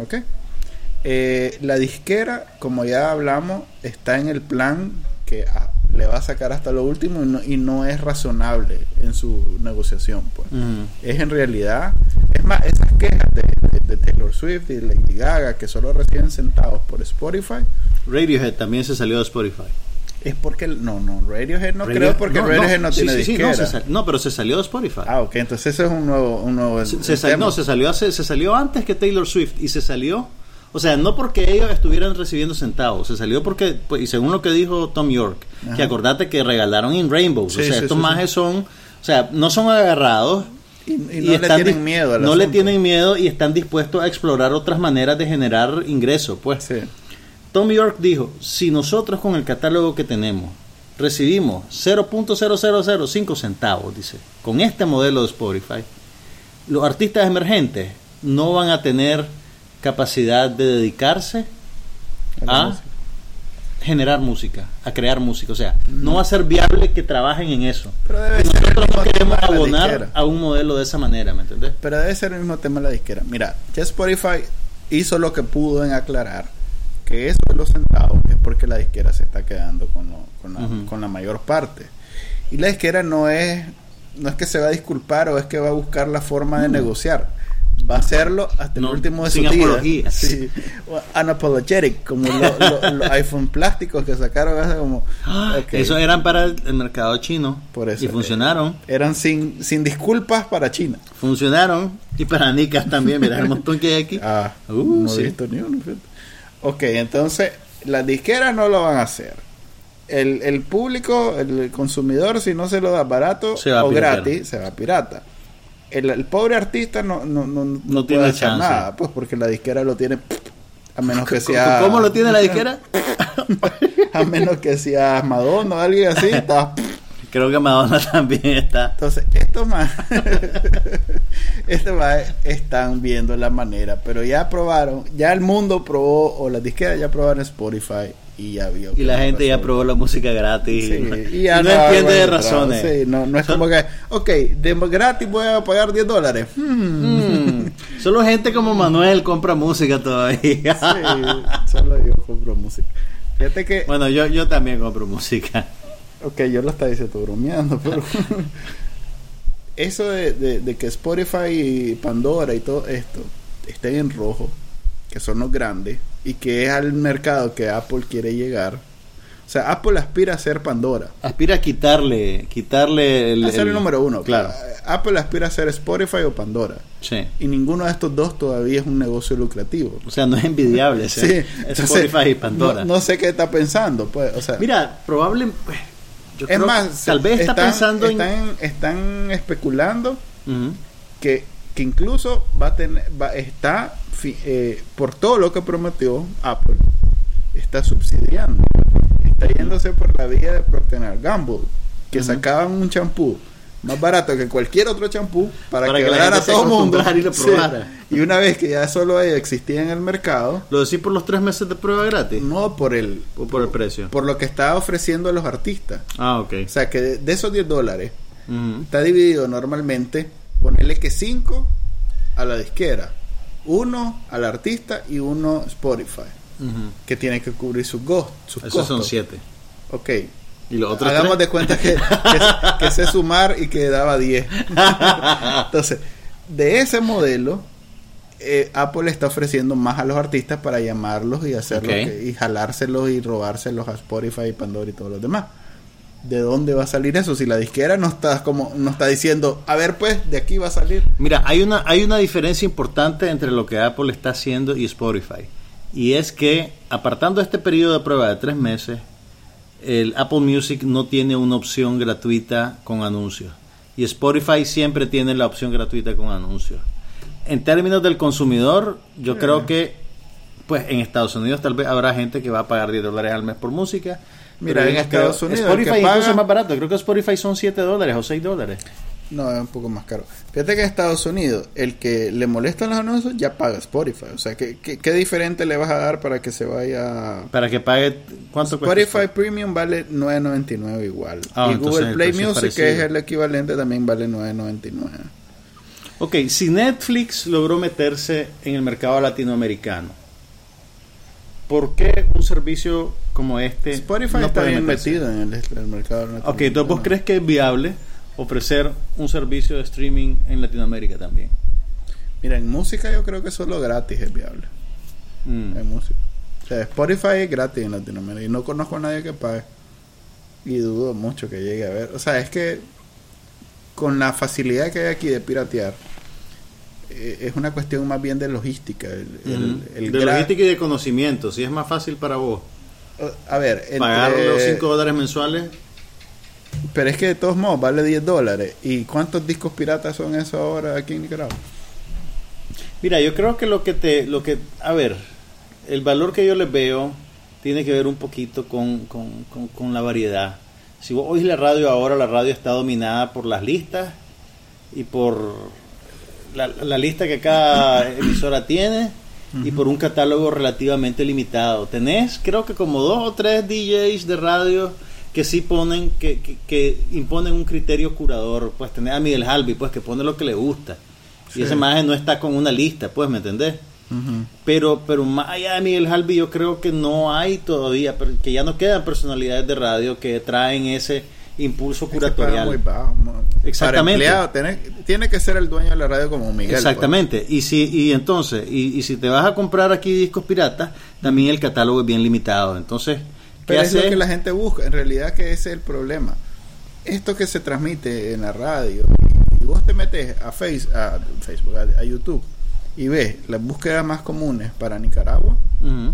Speaker 2: ¿Ok? Eh, la disquera, como ya hablamos, está en el plan que ah, le va a sacar hasta lo último y no, y no es razonable en su negociación. Pues es en realidad es más esas quejas de, de- de Taylor Swift y Lady Gaga que solo reciben centavos por Spotify
Speaker 1: Radiohead también se salió de Spotify.
Speaker 2: Es porque no no Radiohead no
Speaker 1: Radio-
Speaker 2: creo porque Radiohead no,
Speaker 1: sí,
Speaker 2: tiene
Speaker 1: sí, sí,
Speaker 2: disquera
Speaker 1: no, se sal- no, pero se salió de Spotify.
Speaker 2: ah ok entonces eso es un nuevo un nuevo
Speaker 1: Se, se sal- no, se salió hace- se salió antes que Taylor Swift y se salió, o sea, no porque ellos estuvieran recibiendo centavos, se salió porque, pues, y según lo que dijo Tom York,
Speaker 2: Ajá.
Speaker 1: que acordate que regalaron in Rainbows,
Speaker 2: Sí,
Speaker 1: o sea, estos majes son, o sea, no son agarrados.
Speaker 2: y, y no le
Speaker 1: están
Speaker 2: tienen miedo al
Speaker 1: no le tienen miedo y están dispuestos a explorar otras maneras de generar ingresos pues
Speaker 2: sí
Speaker 1: Tom York dijo si nosotros con el catálogo que tenemos recibimos 0.0005 centavos dice con este modelo de Spotify los artistas emergentes no van a tener capacidad de dedicarse
Speaker 2: A música.
Speaker 1: generar música, a crear música. O sea, no va a ser viable que trabajen en eso.
Speaker 2: Pero debe
Speaker 1: Y nosotros no queremos abonar a un modelo de esa manera, ¿me entendés?
Speaker 2: Pero debe ser el mismo tema de la disquera. Mira, ya Spotify hizo lo que pudo en aclarar que eso de los centavos es porque la disquera se está quedando con, lo- con, la,
Speaker 1: Ujú.
Speaker 2: con la mayor parte. Y la disquera no es, no es que se va a disculpar o es que va a buscar la forma de negociar. Va a hacerlo hasta
Speaker 1: No,
Speaker 2: el último de
Speaker 1: sin
Speaker 2: días.
Speaker 1: apologías.
Speaker 2: Sí. Unapologetic, como lo- lo- los iPhone plásticos que sacaron hace como... ok.
Speaker 1: Eso eran para el, el mercado chino.
Speaker 2: Por eso,
Speaker 1: y funcionaron.
Speaker 2: Eran sin, sin disculpas para China.
Speaker 1: Funcionaron. Y para Nicas también. Mira el montón que hay aquí.
Speaker 2: Ah,
Speaker 1: Uh,
Speaker 2: no
Speaker 1: sí.
Speaker 2: he visto ni uno. fíjate. Ok, entonces las disqueras no lo van a hacer. El, el público, el consumidor, si no se lo da barato o gratis, se va a pirata. El, el pobre artista no, no, no, no puede
Speaker 1: tiene
Speaker 2: hacer
Speaker 1: chance.
Speaker 2: nada, pues porque la disquera lo tiene a menos que
Speaker 1: ¿Cómo-
Speaker 2: sea
Speaker 1: ¿Cómo lo tiene la disquera?
Speaker 2: a menos que sea Madonna o alguien así, está
Speaker 1: Creo que Madonna también está.
Speaker 2: Entonces, estos más, estos más están viendo la manera, pero ya probaron, ya el mundo probó, o las disqueras ya probaron Spotify y ya vio.
Speaker 1: Y la gente ya probó la música gratis.
Speaker 2: Sí,
Speaker 1: y,
Speaker 2: ya
Speaker 1: no entiende de razones.
Speaker 2: Sí, no, no es
Speaker 1: Son-
Speaker 2: como que, ok, de gratis voy a pagar 10 dólares. Hmm,
Speaker 1: Mm, solo gente como Manuel compra música todavía.
Speaker 2: sí, solo yo compro música. Fíjate que,
Speaker 1: Bueno, yo, yo también compro música.
Speaker 2: Ok, yo lo estaba diciendo bromeando, pero eso de, de- de que Spotify y Pandora y todo esto estén en rojo, que son los grandes, y que es al mercado que Apple quiere llegar. O sea, Apple aspira a ser Pandora,
Speaker 1: Aspira a quitarle, quitarle el,
Speaker 2: a ser el, número uno.
Speaker 1: Claro.
Speaker 2: Apple aspira a ser Spotify o Pandora.
Speaker 1: Sí.
Speaker 2: Y ninguno de estos dos todavía es un negocio lucrativo.
Speaker 1: O sea, no es envidiable
Speaker 2: Sí, entonces,
Speaker 1: Spotify y Pandora.
Speaker 2: No, no sé qué está pensando, pues, o sea,
Speaker 1: Mira, probablemente. Yo
Speaker 2: es
Speaker 1: creo
Speaker 2: más,
Speaker 1: que tal vez está
Speaker 2: están-
Speaker 1: pensando en.
Speaker 2: están, están especulando que, que incluso va a tener va, está eh, por todo lo que prometió Apple está subsidiando está yéndose por la vía de Procter Gamble que sacaban un champú más barato que cualquier otro champú para,
Speaker 1: Para que
Speaker 2: quebrar a todo el mundo
Speaker 1: y lo
Speaker 2: Sí.
Speaker 1: probara.
Speaker 2: y una vez que ya solo ellos existían en el mercado
Speaker 1: ¿Lo decís por los tres meses de prueba gratis?
Speaker 2: no por el
Speaker 1: ¿O por el precio?
Speaker 2: por lo que está ofreciendo a los artistas
Speaker 1: Ah, ok.
Speaker 2: o sea que de, de esos 10 dólares está dividido normalmente, ponerle que 5 a la disquera, uno al artista y uno Spotify,
Speaker 1: Ujú.
Speaker 2: que tiene que cubrir sus, go- sus
Speaker 1: Esos
Speaker 2: costos.
Speaker 1: son siete.
Speaker 2: Ok,
Speaker 1: ¿Y los otros
Speaker 2: hagamos
Speaker 1: tres?
Speaker 2: de cuenta que, que, que sé sumar y que daba 10. Entonces, de ese modelo, eh, Apple está ofreciendo más a los artistas para llamarlos y hacerlos que- y jalárselos y robárselos a Spotify, Pandora y todos los demás. ¿De dónde va a salir eso? Si la disquera no está como no está diciendo, a ver pues, de aquí va a salir.
Speaker 1: Mira, hay una, hay una diferencia importante entre lo que Apple está haciendo y Spotify. Y es que, apartando este periodo de prueba de tres meses, el Apple Music no tiene una opción gratuita con anuncios. Y Spotify siempre tiene la opción gratuita con anuncios. En términos del consumidor, yo creo que, pues en Estados Unidos tal vez habrá gente que va a pagar 10 dólares al mes por música.
Speaker 2: Mira, en Estados Unidos,
Speaker 1: Spotify
Speaker 2: que
Speaker 1: incluso
Speaker 2: paga-
Speaker 1: es más barato. Creo que Spotify son 7 dólares o 6 dólares.
Speaker 2: No, es un poco más caro. Fíjate que en Estados Unidos, el que le molestan los anuncios ya paga Spotify. O sea, ¿qué, qué, qué diferente le vas a dar para que se vaya
Speaker 1: Para que pague. ¿Cuánto cuesta?
Speaker 2: Spotify Premium vale 9.99 igual.
Speaker 1: Ah,
Speaker 2: y
Speaker 1: entonces
Speaker 2: Google Play
Speaker 1: es
Speaker 2: Music, que es el equivalente, también vale 9.99.
Speaker 1: Ok, si Netflix logró meterse en el mercado latinoamericano, ¿por qué un servicio como este
Speaker 2: Spotify
Speaker 1: no
Speaker 2: está bien
Speaker 1: meterse?
Speaker 2: metido en el, el mercado
Speaker 1: Ok, entonces vos crees que es viable ofrecer un servicio de streaming en Latinoamérica también.
Speaker 2: Mira, en música yo creo que solo gratis es viable.
Speaker 1: Mm.
Speaker 2: En música. O sea, Spotify es gratis en Latinoamérica y no conozco a nadie que pague. Y dudo mucho que llegue a ver. O sea, es que con la facilidad que hay aquí de piratear, eh, es una cuestión más bien de logística. El,
Speaker 1: de logística y de conocimiento, si es más fácil para vos
Speaker 2: A ver, entre-
Speaker 1: pagar los 5 dólares mensuales.
Speaker 2: Pero es que de todos modos vale 10 dólares. ¿Y cuántos discos piratas son eso ahora aquí en Nicaragua?
Speaker 1: Mira, yo creo que lo que te, lo que, a ver, el valor que yo les veo tiene que ver un poquito con, con, con- con la variedad. Si vos oís la radio ahora, la radio está dominada por las listas y por la, la lista que cada emisora tiene y por un catálogo relativamente limitado. Tenés, creo que como dos o tres DJs de radio que sí ponen, que, que, que imponen un criterio curador. Pues tenés a Miguel Halby, pues que pone lo que le gusta.
Speaker 2: Sí.
Speaker 1: Y ese imagen no está con una lista, pues, ¿me entendés? Pero, pero más allá de Miguel Halby, yo creo que no hay todavía, pero que ya no quedan personalidades de radio que traen ese impulso curatorial.
Speaker 2: muy bajo,
Speaker 1: Exactamente.
Speaker 2: Para empleado, tiene, tiene que ser el dueño de la radio como Miguel. pues.
Speaker 1: Exactamente. Y si y entonces, y, y si te vas a comprar aquí discos piratas, también el catálogo es bien limitado. Entonces, ¿qué
Speaker 2: Pero es lo que la gente busca. En realidad que ese es el problema. Esto que se transmite en la radio, y vos te metes a, face, a Facebook, a, a YouTube, y ves las búsquedas más comunes para Nicaragua,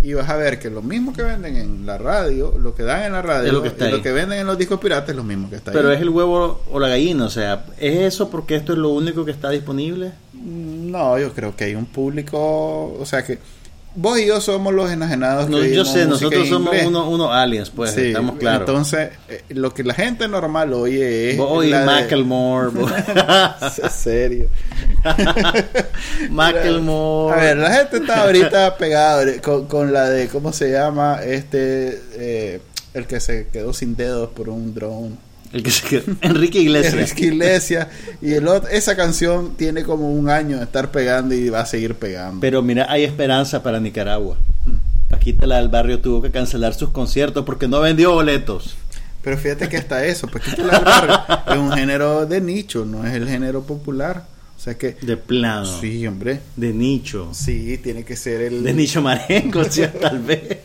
Speaker 2: y vas a ver que lo mismo que venden en la radio, lo que dan en la radio,
Speaker 1: Es lo que está
Speaker 2: y lo que venden en los discos piratas es lo mismo que está
Speaker 1: Pero
Speaker 2: ahí.
Speaker 1: es el huevo o la gallina, o sea, ¿es eso porque esto es lo único que está disponible?
Speaker 2: No, yo creo que hay un público, o sea que vos y yo somos los enajenados. que
Speaker 1: No, yo sé, nosotros somos unos unos aliens, pues,
Speaker 2: Sí,
Speaker 1: estamos claros.
Speaker 2: Entonces, eh, lo que la gente normal oye es.
Speaker 1: Vos
Speaker 2: de-
Speaker 1: Macklemore, vos-
Speaker 2: Es serio.
Speaker 1: Macklemore.
Speaker 2: A ver, la gente está ahorita pegada con, con la de, ¿cómo se llama? Este, eh, el que se quedó sin dedos por un drone.
Speaker 1: El que se quedó- Enrique Iglesias.
Speaker 2: Enrique Iglesias. Y el otro, esa canción tiene como un año de estar pegando y va a seguir pegando.
Speaker 1: Pero mira, hay esperanza para Nicaragua. Paquita la del barrio tuvo que cancelar sus conciertos porque no vendió boletos.
Speaker 2: Pero fíjate que hasta eso, pues que el barrio es un género de nicho, no es el género popular. O sea que,
Speaker 1: De plano.
Speaker 2: sí, hombre,
Speaker 1: De nicho.
Speaker 2: sí, tiene que ser el...
Speaker 1: De nicho marengo, sí, tal vez.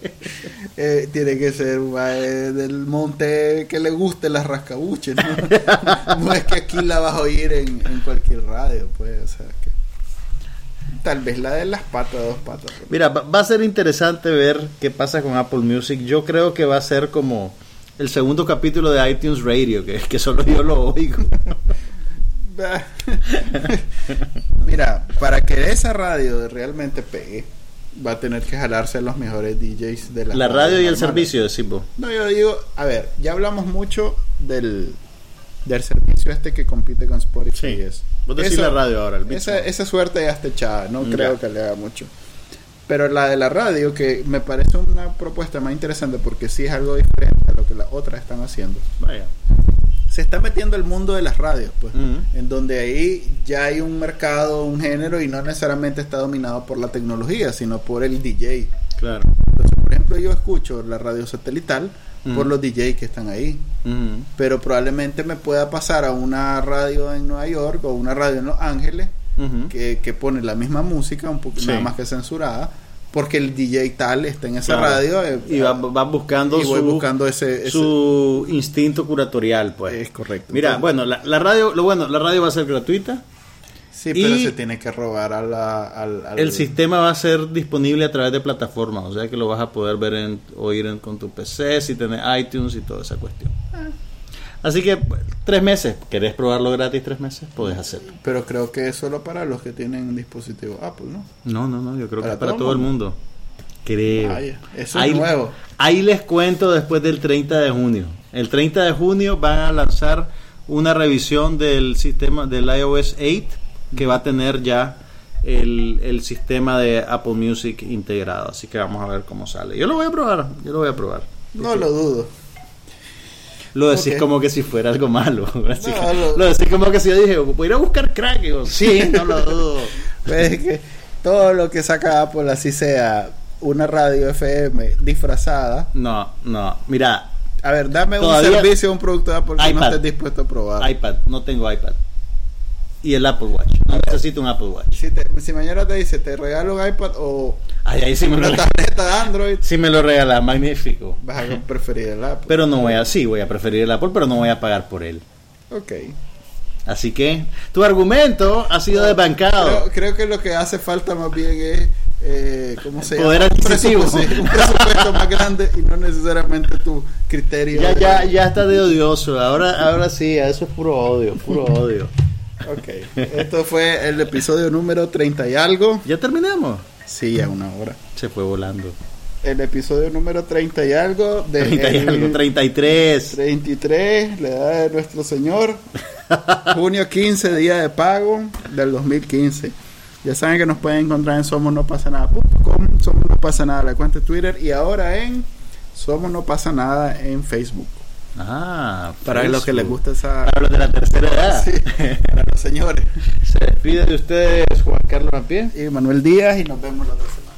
Speaker 2: Eh, tiene que ser mae del monte que le guste las rascabuches, ¿no? no es que aquí la vas a oír en, en cualquier radio, pues, o sea que... Tal vez la de las patas, dos patas.
Speaker 1: Mira, va, va a ser interesante ver qué pasa con Apple Music. Yo creo que va a ser como el segundo capítulo de iTunes Radio, que, que solo yo lo oigo.
Speaker 2: Mira, para que esa radio realmente pegue, va a tener que jalarse a los mejores DJs de la
Speaker 1: La radio y el servicio, decimos.
Speaker 2: No, yo digo, a ver, ya hablamos mucho del, del servicio este que compite con Spotify.
Speaker 1: Sí.
Speaker 2: y eso.
Speaker 1: Vos decís la radio ahora, el
Speaker 2: esa, esa suerte ya está echada, no
Speaker 1: Ya.
Speaker 2: creo que le haga mucho. Pero la de la radio, que me parece una propuesta más interesante porque sí es algo diferente a lo que las otras están haciendo.
Speaker 1: Vaya.
Speaker 2: Se está metiendo el mundo de las radios, pues, en donde ahí ya hay un mercado, un género y no necesariamente está dominado por la tecnología, sino por el DJ.
Speaker 1: Claro.
Speaker 2: Entonces, por ejemplo, yo escucho la radio satelital por los DJs que están ahí. Pero probablemente me pueda pasar a una radio en Nueva York o una radio en Los Ángeles que, que pone la misma música, un poco
Speaker 1: Sí.
Speaker 2: nada más que censurada, porque el DJ tal está en esa
Speaker 1: Claro.
Speaker 2: radio eh,
Speaker 1: Y va, va buscando,
Speaker 2: y
Speaker 1: su,
Speaker 2: buscando ese, ese-
Speaker 1: su instinto curatorial, pues.
Speaker 2: es correcto.
Speaker 1: Mira,
Speaker 2: Entonces,
Speaker 1: bueno, la, la radio, lo bueno, la radio va a ser gratuita.
Speaker 2: sí, pero se tiene que robar a la, al, al-
Speaker 1: El sistema va a ser disponible a través de plataformas, o sea que lo vas a poder ver en, oír en- con tu PC, si tenés iTunes y toda esa cuestión.
Speaker 2: Ah.
Speaker 1: Así que tres meses, ¿querés probarlo gratis tres meses? Puedes hacerlo.
Speaker 2: Pero creo que es solo para los que tienen dispositivo Apple, ¿no?
Speaker 1: No, no, no, yo creo
Speaker 2: ¿Para
Speaker 1: que es para
Speaker 2: todo
Speaker 1: todo
Speaker 2: el
Speaker 1: el mundo. Creo.
Speaker 2: Vaya, eso
Speaker 1: ahí,
Speaker 2: es nuevo.
Speaker 1: ahí les cuento después del 30 de junio. El 30 de junio van a lanzar una revisión del sistema del iOS 8 que va a tener ya el, el sistema de Apple Music integrado. Así que vamos a ver cómo sale. Yo lo voy a probar, yo lo voy a probar.
Speaker 2: No lo dudo.
Speaker 1: Lo decís como que si fuera algo malo. Así
Speaker 2: No,
Speaker 1: que-
Speaker 2: lo-
Speaker 1: lo... decís como que si yo dije, voy a ir a buscar crack. Y sí, no lo dudo.
Speaker 2: Pues es que todo lo que saca Apple, así sea una radio FM disfrazada.
Speaker 1: No, no. Mira,
Speaker 2: A ver, dame un servicio un producto de Apple que no estés dispuesto a probar.
Speaker 1: iPad, no tengo iPad. Y el Apple Watch. No necesito un Apple Watch.
Speaker 2: Si, te- si mañana te dice, te regalo un iPad o
Speaker 1: Ay, ahí sí me lo,
Speaker 2: tableta Android,
Speaker 1: sí me lo regalas, magnífico.
Speaker 2: vas a preferir el Apple.
Speaker 1: Pero no voy a, sí, voy a preferir el Apple, pero no voy a pagar por él.
Speaker 2: Ok.
Speaker 1: Así que tu argumento ha sido desbancado.
Speaker 2: Creo, creo que lo que hace falta más bien es, eh, ¿cómo se
Speaker 1: Poder
Speaker 2: llama? Un
Speaker 1: adquisitivo.
Speaker 2: presupuesto, un presupuesto más grande y no necesariamente tu criterio.
Speaker 1: Ya,
Speaker 2: de-
Speaker 1: ya, ya está de odioso. Ahora, ahora sí, eso es puro odio, puro odio.
Speaker 2: Ok. Esto fue el episodio número 30 y algo.
Speaker 1: Ya terminamos.
Speaker 2: Sí, a una hora.
Speaker 1: Se fue volando.
Speaker 2: El episodio número 30 y algo de
Speaker 1: 30 y
Speaker 2: el
Speaker 1: algo, 33.
Speaker 2: 33, la edad de nuestro Señor. Junio 15, día de pago del 2015. Ya saben que nos pueden encontrar en somos no pasa nada.com, somos no pasa nada la cuenta de Twitter y ahora en somos no pasa nada en Facebook.
Speaker 1: Ah,
Speaker 2: Para los que les gusta esa...
Speaker 1: Para los de la tercera edad.
Speaker 2: Sí, para los señores.
Speaker 1: Se despide de ustedes Juan Carlos Rampié.
Speaker 2: Y Manuel Díaz y nos vemos la otra semana.